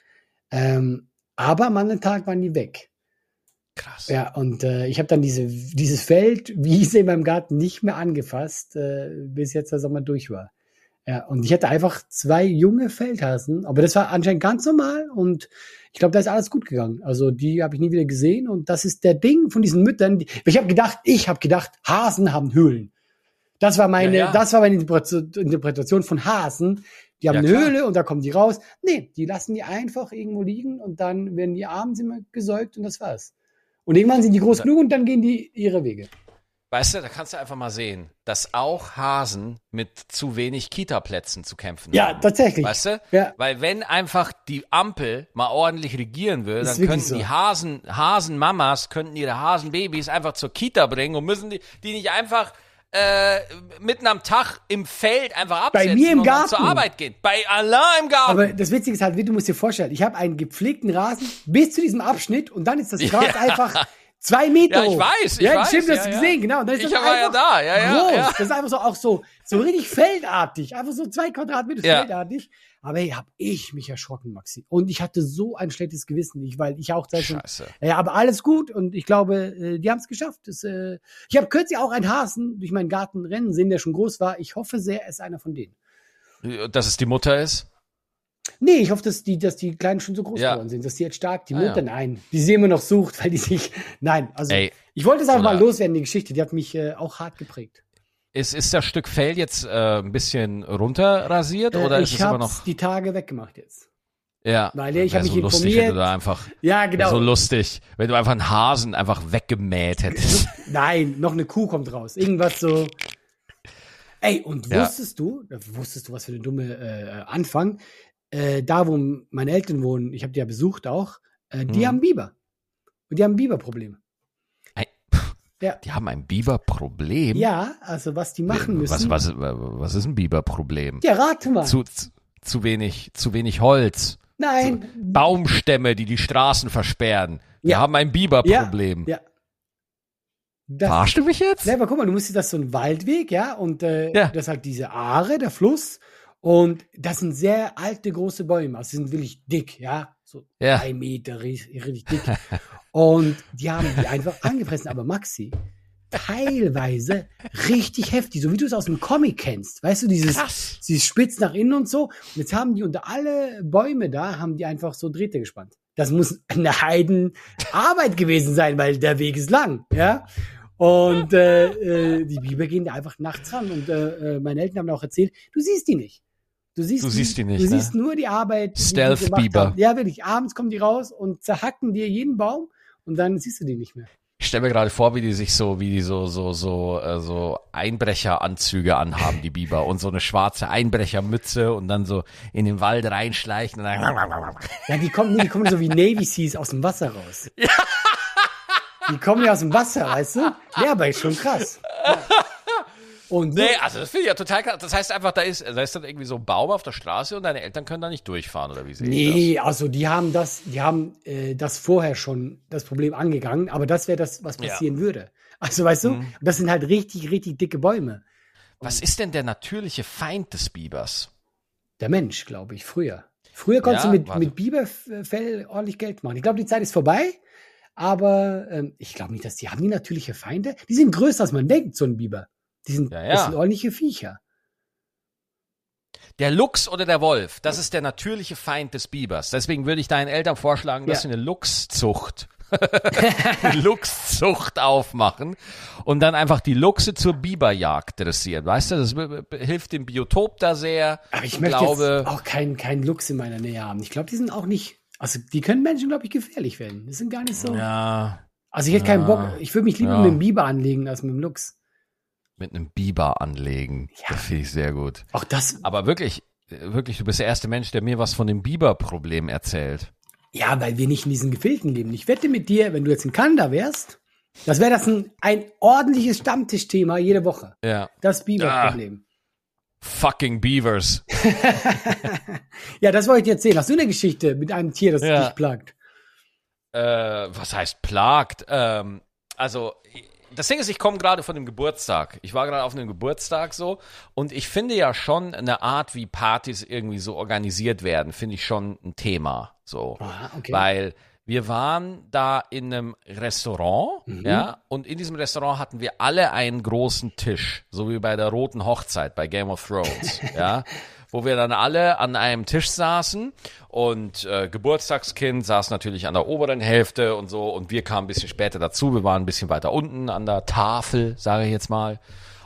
Ähm, aber am anderen Tag waren die weg. Krass. Ja, und äh, ich habe dann diese, dieses Feld, *laughs* Wiese in meinem Garten nicht mehr angefasst, äh, bis jetzt der Sommer durch war. Ja, und ich hatte einfach zwei junge Feldhasen, aber das war anscheinend ganz normal und ich glaube, da ist alles gut gegangen. Also die habe ich nie wieder gesehen und das ist der Ding von diesen Müttern. Die, ich habe gedacht, ich habe gedacht, Hasen haben Höhlen. Das war meine, Ja, ja. das war meine Interpre- Interpretation von Hasen. Die haben Ja, eine klar. Höhle und da kommen die raus. Nee, die lassen die einfach irgendwo liegen und dann werden die abends immer gesäugt und das war's. Und irgendwann sind die groß genug und dann gehen die ihre Wege. Weißt du, da kannst du einfach mal sehen, dass auch Hasen mit zu wenig Kita-Plätzen zu kämpfen Ja, haben. tatsächlich. Weißt du? Ja. Weil wenn einfach die Ampel mal ordentlich regieren will, dann können so. die Hasen, Hasenmamas könnten ihre Hasenbabys einfach zur Kita bringen und müssen die, die nicht einfach äh, mitten am Tag im Feld einfach Bei absetzen mir im Garten. zur Arbeit gehen. Bei Alain im Garten. Aber das Witzige ist halt, wie du musst dir vorstellen, ich habe einen gepflegten Rasen bis zu diesem Abschnitt und dann ist das Gras *laughs* Ja. einfach zwei Meter Ja, ich weiß, ich ja, weiß, Stimmt, das ja, du ja. gesehen, genau. Und dann ist Ich das war ja da, ja, ja, groß. ja. Das ist einfach so auch so, so richtig feldartig. Einfach so zwei Quadratmeter feldartig. Aber hey, hab ich mich erschrocken, Maxi. Und ich hatte so ein schlechtes Gewissen, nicht, weil ich auch seit schon ja, aber alles gut und ich glaube, äh, die haben es geschafft. Das, äh, ich habe kürzlich auch einen Hasen durch meinen Garten rennen sehen, der schon groß war. Ich hoffe sehr, er ist einer von denen. Dass es die Mutter ist? Nee, ich hoffe, dass die, dass die Kleinen schon so groß Ja. geworden sind, dass die jetzt stark die Ah, Mutter, ja. nein, die sie immer noch sucht, *laughs* weil die sich, nein, also Ey, ich wollte es einfach mal loswerden, die Geschichte, die hat mich äh, auch hart geprägt. Ist, ist das Stück Fell jetzt äh, ein bisschen runterrasiert oder Äh, ist ich es immer noch? die Tage weggemacht jetzt. Ja, weil ich wär hab mich so lustig, wenn du informiert. da einfach Ja, genau. so lustig, wenn du einfach einen Hasen einfach weggemäht hättest. *laughs* Nein, noch eine Kuh kommt raus. Irgendwas so. Ey, und Ja. wusstest du, äh, wusstest du, was für eine dumme äh, Anfang? Äh, da, wo meine Eltern wohnen, ich habe die ja besucht auch, äh, die Mhm. haben Biber. Und die haben Biberprobleme. Ja. Die haben ein Biberproblem. Ja, also was die machen müssen. Was, was, was ist ein Biberproblem? Ja, rate mal. Zu, zu, zu wenig, zu wenig Holz. Nein. Baumstämme, die die Straßen versperren. Wir Ja. haben ein Biberproblem. Ja. Das, Verarschst du mich jetzt? Ja, aber guck mal, du musst dir das so ein Waldweg, ja, und äh, Ja. das ist halt diese Aare, der Fluss, und das sind sehr alte, große Bäume, also die sind wirklich dick, ja, so Ja. drei Meter, richtig dick. *laughs* und die haben die einfach angefressen, aber Maxi, teilweise richtig heftig, so wie du es aus dem Comic kennst, weißt du, dieses, Krass. dieses spitz nach innen und so, und jetzt haben die unter alle Bäume da, haben die einfach so Drähte gespannt. Das muss eine Heidenarbeit gewesen sein, weil der Weg ist lang, ja. Und äh, äh, die Biber gehen da einfach nachts ran. Und äh, äh, meine Eltern haben auch erzählt, du siehst die nicht. Du siehst, Du siehst die nicht, Du ne? siehst nur die Arbeit. die die Stealth gemacht Biber. haben. Ja, wirklich. Abends kommen die raus und zerhacken dir jeden Baum und dann siehst du die nicht mehr. Ich stelle mir gerade vor, wie die sich so, wie die so, so, so, äh, so Einbrecheranzüge anhaben, die Biber, und so eine schwarze Einbrechermütze und dann so in den Wald reinschleichen und dann. *laughs* Ja, die kommen, die kommen so wie Navy Seas aus dem Wasser raus. Die kommen ja aus dem Wasser, weißt du? Ja, aber ist schon krass. Ja. *laughs* Und Nee, also das finde ich ja total krass. Das heißt einfach, da ist, da ist dann irgendwie so ein Baum auf der Straße und deine Eltern können da nicht durchfahren, oder wie ich Nee, also die haben das, die haben äh, das vorher schon das Problem angegangen, aber das wäre das, was Ja. Mhm. passieren würde. Also weißt du, das sind halt richtig, richtig dicke Bäume. Was ist denn der natürliche Feind des Bibers? Der Mensch, glaube ich, früher. Früher konntest Ja, du mit, warte. mit Biberfell ordentlich Geld machen. Ich glaube, die Zeit ist vorbei, aber ähm, ich glaube nicht, dass die haben die natürliche Feinde. Die sind größer, als man denkt, so ein Biber. Die sind, Ja, ja. Das sind ordentliche Viecher. Der Luchs oder der Wolf, das ist der natürliche Feind des Bibers. Deswegen würde ich deinen Eltern vorschlagen, dass Ja. sie eine Luchszucht, *laughs* eine Luchszucht aufmachen und dann einfach die Luchse zur Biberjagd dressieren. Weißt du, das hilft dem Biotop da sehr. Aber ich möchte glaube, auch keinen keinen Luchs in meiner Nähe haben. Ich glaube, die sind auch nicht, also die können Menschen, glaube ich, gefährlich werden. Das sind gar nicht so. ja, Also ich hätte keinen Ja. Bock, ich würde mich lieber Ja. mit dem Biber anlegen als mit dem Luchs. Mit einem Biber anlegen. Ja. Das finde ich sehr gut. Auch das, Aber wirklich, wirklich, du bist der erste Mensch, der mir was von dem Biber-Problem erzählt. ja, weil wir nicht in diesen Gefilden leben. Ich wette mit dir, wenn du jetzt in Kanada wärst, das wäre das ein, ein ordentliches Stammtischthema jede Woche. Ja. Das Biber-Problem. Fucking Beavers. *laughs* Ja, das wollte ich dir erzählen. Hast du eine Geschichte mit einem Tier, das Ja. dich plagt? Äh, was heißt plagt? Ähm, also, das Ding ist, ich komme gerade von dem Geburtstag. Ich war gerade auf einem Geburtstag so und ich finde ja schon eine Art, wie Partys irgendwie so organisiert werden, finde ich schon ein Thema. So. Ah, okay. Weil wir waren da in einem Restaurant, Mhm. ja, und in diesem Restaurant hatten wir alle einen großen Tisch, so wie bei der roten Hochzeit bei Game of Thrones, *laughs* ja, wo wir dann alle an einem Tisch saßen und äh, Geburtstagskind saß natürlich an der oberen Hälfte und so und wir kamen ein bisschen später dazu, wir waren ein bisschen weiter unten an der Tafel, sage ich jetzt mal.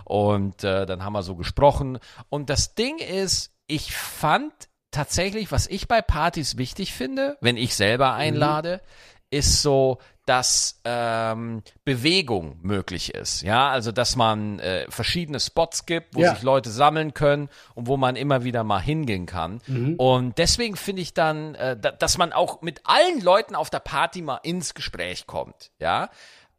Und äh, dann haben wir so gesprochen. Und das Ding ist, ich fand tatsächlich, was ich bei Partys wichtig finde, wenn ich selber einlade, ist so, dass ähm, Bewegung möglich ist. Ja, also dass man äh, verschiedene Spots gibt, wo Ja. sich Leute sammeln können und wo man immer wieder mal hingehen kann. Und deswegen finde ich dann, äh, da, dass man auch mit allen Leuten auf der Party mal ins Gespräch kommt. Ja,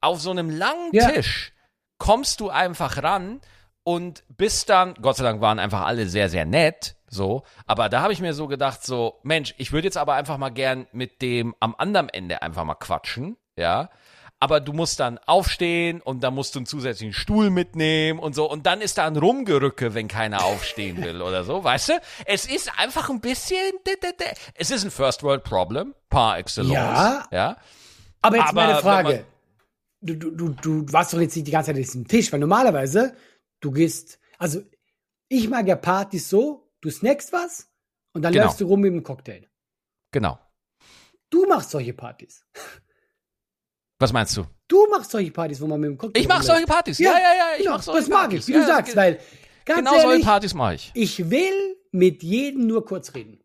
auf so einem langen Ja. Tisch kommst du einfach ran und bist dann, Gott sei Dank waren einfach alle sehr, sehr nett, so, aber da habe ich mir so gedacht, so, Mensch, ich würde jetzt aber einfach mal gern mit dem am anderen Ende einfach mal quatschen, ja, aber du musst dann aufstehen und dann musst du einen zusätzlichen Stuhl mitnehmen und so und dann ist da ein Rumgerücke, wenn keiner aufstehen *laughs* will oder so, weißt du? Es ist einfach ein bisschen, es ist ein First World Problem, par excellence, Ja. ja. Aber jetzt Aber meine Frage. Du, du, du, du warst doch jetzt nicht die ganze Zeit an diesem Tisch, weil normalerweise, du gehst, also ich mag ja Partys so, du snackst was und dann Genau. läufst du rum mit einem Cocktail. Genau. Du machst solche Partys. *laughs* Was meinst du? Du machst solche Partys, wo man mit dem Cocktail Ich rumläuft. solche Partys. Ja, ja, ja, ich ja, mach solche Das mag Partys. ich, wie du Ja, sagst, weil ganz Genau solche ehrlich, Partys mache ich. ich will mit jedem nur kurz reden.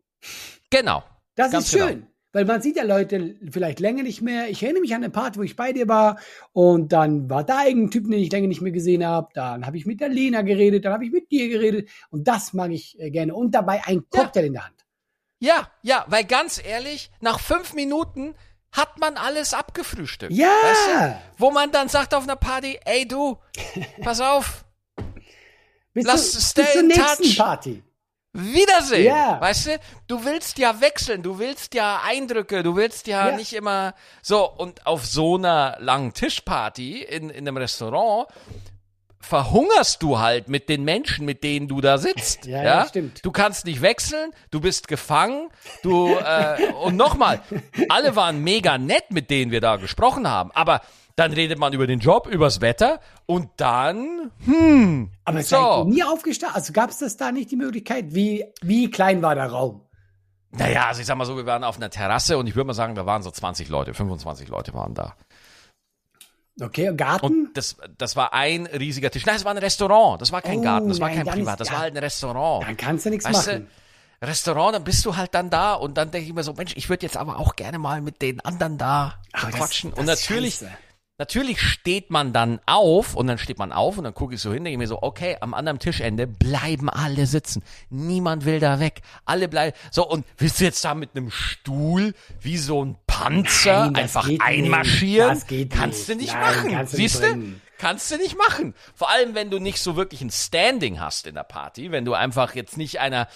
Genau. Das Ganz ist genau. Weil man sieht ja Leute vielleicht länger nicht mehr. Ich erinnere mich an eine Party, wo ich bei dir war und dann war da irgendein Typ, den ich länger nicht mehr gesehen habe. Dann habe ich mit der Lena geredet, dann habe ich mit dir geredet und das mag ich äh, gerne. Und dabei ein Ja. Cocktail in der Hand. Ja, ja, weil ganz ehrlich, nach fünf Minuten hat man alles abgefrühstückt. Ja! Weißt du? Wo man dann sagt auf einer Party, ey du, pass auf, *laughs* Bis, Lass zu, es stay bis zur in nächsten touch. Party. Wiedersehen. Ja. Weißt du, du willst ja wechseln, du willst ja Eindrücke, du willst ja, Ja. nicht immer so und auf so einer langen Tischparty in, in einem Restaurant verhungerst du halt mit den Menschen, mit denen du da sitzt. Ja, ja, stimmt. Du kannst nicht wechseln, du bist gefangen, du äh, und nochmal, alle waren mega nett, mit denen wir da gesprochen haben, aber dann redet man über den Job, übers Wetter und dann, hm, Aber es So. nie aufgestanden. Also gab es das da nicht die Möglichkeit? Wie, wie klein war der Raum? Naja, also ich sag mal so, wir waren auf einer Terrasse und ich würde mal sagen, da waren so 20 Leute, 25 Leute waren da. Okay, Garten? Und das, das war ein riesiger Tisch. Nein, es war ein Restaurant. Das war kein Oh, Garten, das war nein, kein Privat, das ja. war halt ein Restaurant. dann kannst du nichts Weißt machen. du, Restaurant, dann bist du halt dann da und dann denke ich mir so, Mensch, ich würde jetzt aber auch gerne mal mit den anderen da das- quatschen. das und ist natürlich, scheiße. Natürlich steht man dann auf und dann steht man auf und dann gucke ich so hin, denke ich mir so, okay, am anderen Tischende bleiben alle sitzen. Niemand will da weg. Alle bleiben. So, und willst du jetzt da mit einem Stuhl wie so ein Panzer Nein, einfach geht nicht. einmarschieren? Das geht kannst du nicht. nicht Nein, machen. du nicht Siehst du? Kannst du nicht machen. Vor allem, wenn du nicht so wirklich ein Standing hast in der Party, wenn du einfach jetzt nicht einer,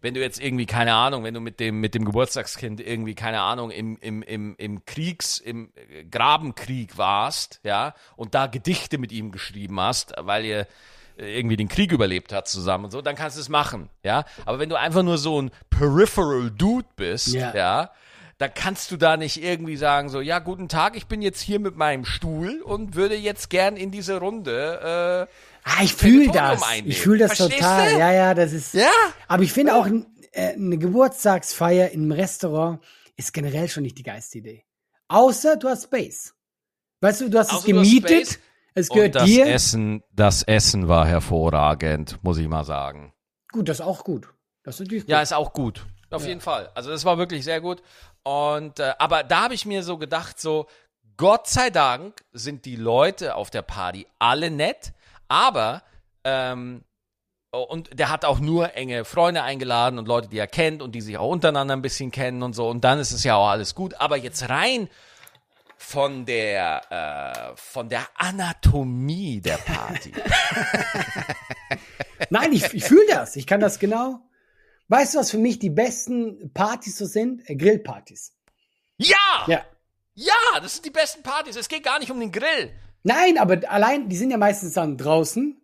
wenn du jetzt irgendwie, keine Ahnung, wenn du mit dem, mit dem Geburtstagskind irgendwie, keine Ahnung, im, im, im, im Kriegs, im äh, Grabenkrieg warst, ja, und da Gedichte mit ihm geschrieben hast, weil ihr äh, irgendwie den Krieg überlebt hat zusammen und so, dann kannst du es machen, ja. Aber wenn du einfach nur so ein peripheral Dude bist, Ja. ja, dann kannst du da nicht irgendwie sagen, so, ja, guten Tag, ich bin jetzt hier mit meinem Stuhl und würde jetzt gern in diese Runde, äh, Ah, ich fühle das. einnehmen. Ich fühle das Verstehst total. du? Ja, ja, das ist. Ja. Aber ich finde auch n- äh, eine Geburtstagsfeier im Restaurant ist generell schon nicht die geilste Idee. Außer du hast Space. Weißt du, du hast es Außer du hast gemietet. Space. Es Und gehört das dir. Essen, das Essen war hervorragend, muss ich mal sagen. Gut, das ist auch gut. Das ist natürlich gut. Ja, ist auch gut. Auf jeden Fall. Also das war wirklich sehr gut. Und äh, aber da habe ich mir so gedacht, so Gott sei Dank sind die Leute auf der Party alle nett, aber Ähm, und der hat auch nur enge Freunde eingeladen und Leute, die er kennt und die sich auch untereinander ein bisschen kennen und so. Und dann ist es ja auch alles gut. Aber jetzt rein von der äh, von der Anatomie der Party. *laughs* Nein, ich, ich fühle das. Ich kann das genau. Weißt du, was für mich die besten Partys so sind? Äh, Grillpartys. ja! Ja. Ja, das sind die besten Partys. Es geht gar nicht um den Grill. Nein, aber allein, die sind ja meistens dann draußen.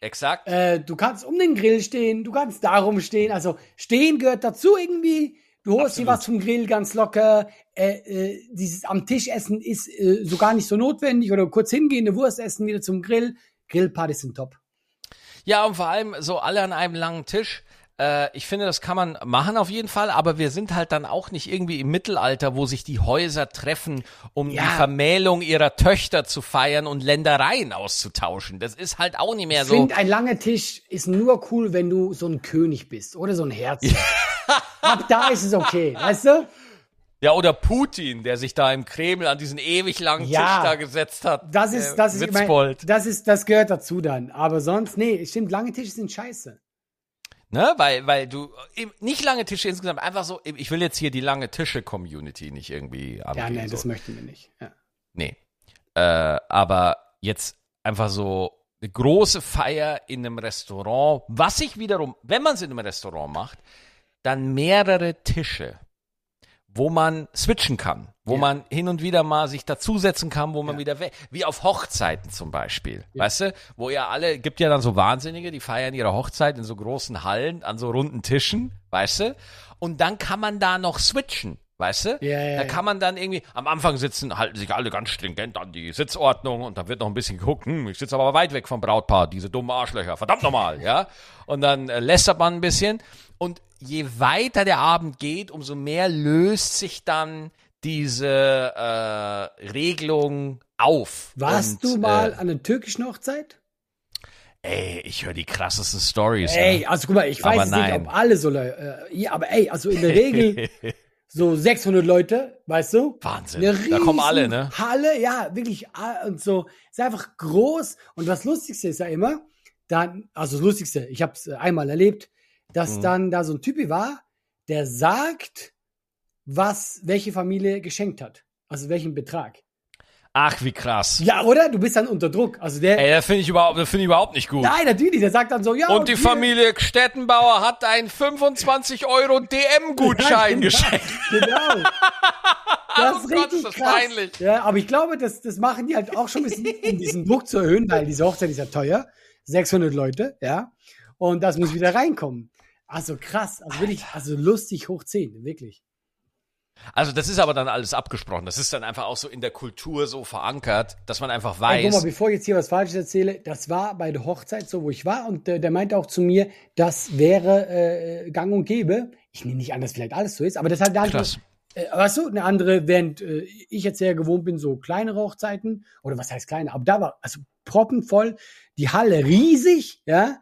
Exakt. Äh, du kannst um den Grill stehen, du kannst darum stehen. Also stehen gehört dazu irgendwie. Du holst dir Absolut. was vom Grill ganz locker. Äh, äh, dieses am Tisch essen ist äh, so gar nicht so notwendig. Oder kurz hingehen, eine Wurst essen, wieder zum Grill. Grillpartys sind top. Ja, und vor allem so alle an einem langen Tisch. Äh, ich finde, das kann man machen auf jeden Fall, aber wir sind halt dann auch nicht irgendwie im Mittelalter, wo sich die Häuser treffen, um Ja. die Vermählung ihrer Töchter zu feiern und Ländereien auszutauschen. Das ist halt auch nicht mehr Ich so. finde, ein langer Tisch ist nur cool, wenn du so ein König bist oder so ein Herz. *laughs* Ab da ist es okay, weißt du? Ja, oder Putin, der sich da im Kreml an diesen ewig langen Ja. Tisch da gesetzt hat. Das ist, Äh, das ist, ich mein, das ist, das gehört dazu dann. Aber sonst, nee, stimmt, lange Tische sind scheiße. Ne, weil, weil du, eben nicht lange Tische insgesamt, einfach so, ich will jetzt hier die lange Tische-Community nicht irgendwie Ja, angehen. nee, so. das möchten wir nicht. Ja. Nee. Äh, aber jetzt einfach so eine große Feier in einem Restaurant, was sich wiederum, wenn man es in einem Restaurant macht, dann mehrere Tische, wo man switchen kann, wo Ja. man hin und wieder mal sich dazusetzen kann, wo man Ja. wieder weg, wie auf Hochzeiten zum Beispiel, weißt du, wo ja alle, gibt ja dann so Wahnsinnige, die feiern ihre Hochzeit in so großen Hallen, an so runden Tischen, weißt du, und dann kann man da noch switchen. Weißt du? Ja, ja, da ja. kann man dann irgendwie, am Anfang sitzen, halten sich alle ganz stringent an die Sitzordnung und dann wird noch ein bisschen geguckt, hm, ich sitze aber weit weg vom Brautpaar, diese dummen Arschlöcher, verdammt nochmal, ja? Und dann äh, lästert man ein bisschen und je weiter der Abend geht, umso mehr löst sich dann diese äh, Regelung auf. Warst und, du mal Äh, an einer türkischen Hochzeit? ey, ich höre die krassesten Stories. Ey, ja. also guck mal, ich Aber weiß nicht, ob alle so Leute, äh, ja, aber ey, also in der Regel *laughs* so 600 Leute, weißt du? Wahnsinn. Da kommen alle, ne? Halle, ja, wirklich, ah, und so, ist einfach groß. Und das Lustigste ist ja immer, dann, also das Lustigste, ich habe es einmal erlebt, dass Mhm. dann da so ein Typi war, der sagt, was welche Familie geschenkt hat. Also welchen Betrag. Ach, wie krass. Ja, oder? Du bist dann unter Druck. Also der, Ey, das finde ich überhaupt, das finde ich überhaupt nicht gut. nein, natürlich, der sagt dann so, ja. Und die hier- Familie Stettenbauer hat einen 25 Euro DM-Gutschein *laughs* genau, geschenkt. *laughs* Genau. Das ist Oh Gott, richtig ist das krass. peinlich. Ja, aber ich glaube, das, das machen die halt auch schon ein bisschen, um diesen Druck zu erhöhen, weil diese Hochzeit ist ja teuer. 600 Leute, ja. Und das muss wieder reinkommen. Also krass, also wirklich, also lustig hoch 10, wirklich. Also das ist aber dann alles abgesprochen. Das ist dann einfach auch so in der Kultur so verankert, dass man einfach Ey, guck mal, weiß. bevor ich jetzt hier was Falsches erzähle, das war bei der Hochzeit so, wo ich war und äh, der meinte auch zu mir, das wäre äh, gang und gäbe. Ich nehme nicht an, dass vielleicht alles so ist, aber das halt eine andere, Krass. äh, weißt du, eine andere, während äh, ich jetzt sehr gewohnt bin, so kleinere Hochzeiten, oder was heißt kleine, aber da war also proppenvoll, die Halle riesig, ja.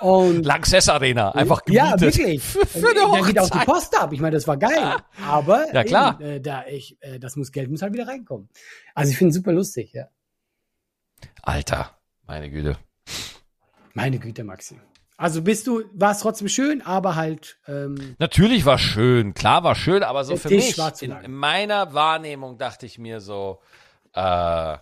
Und Lanxess Arena, einfach ja, gemietet. wirklich. *laughs* Für, eine äh, Dann geht auch die Hochzeit. Post ab. Ich meine, das war geil. Aber *laughs* Ja, klar. Eben, äh, da ich, äh, das muss Geld muss halt wieder reinkommen. Also ich finde es super lustig, ja. Alter, meine Güte. Meine Güte, Maxi. Also bist du, war es trotzdem schön, aber halt, ähm, Natürlich war schön, klar war schön, aber so für mich, war zu in, in meiner Wahrnehmung dachte ich mir so, äh,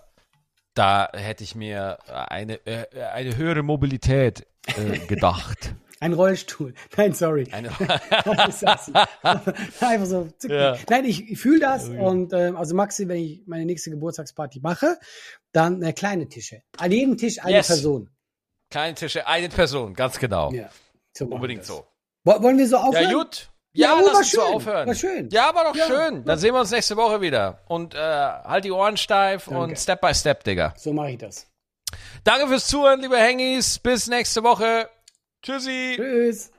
da hätte ich mir eine, äh, eine höhere Mobilität äh, gedacht. ein Rollstuhl. Nein, sorry. Eine. *laughs* *laughs* Einfach so. Ja. Nein, ich, fühle das und ähm, also Maxi, wenn ich meine nächste Geburtstagsparty mache, dann äh, kleine Tische. An jedem Tisch eine Yes. Person. kleine Tische, eine Person, ganz genau. Ja, so Unbedingt das. so. Wo- Wollen wir so aufhören? Ja, gut. Ja, Ja, oh, lass war uns so schön, aufhören. war schön. Ja, war doch Ja. schön. Dann sehen wir uns nächste Woche wieder. Und äh, halt die Ohren steif Danke. und Step by Step, Digga. So mache ich das. Danke fürs Zuhören, liebe Hengis. Bis nächste Woche. Tschüssi. Tschüss.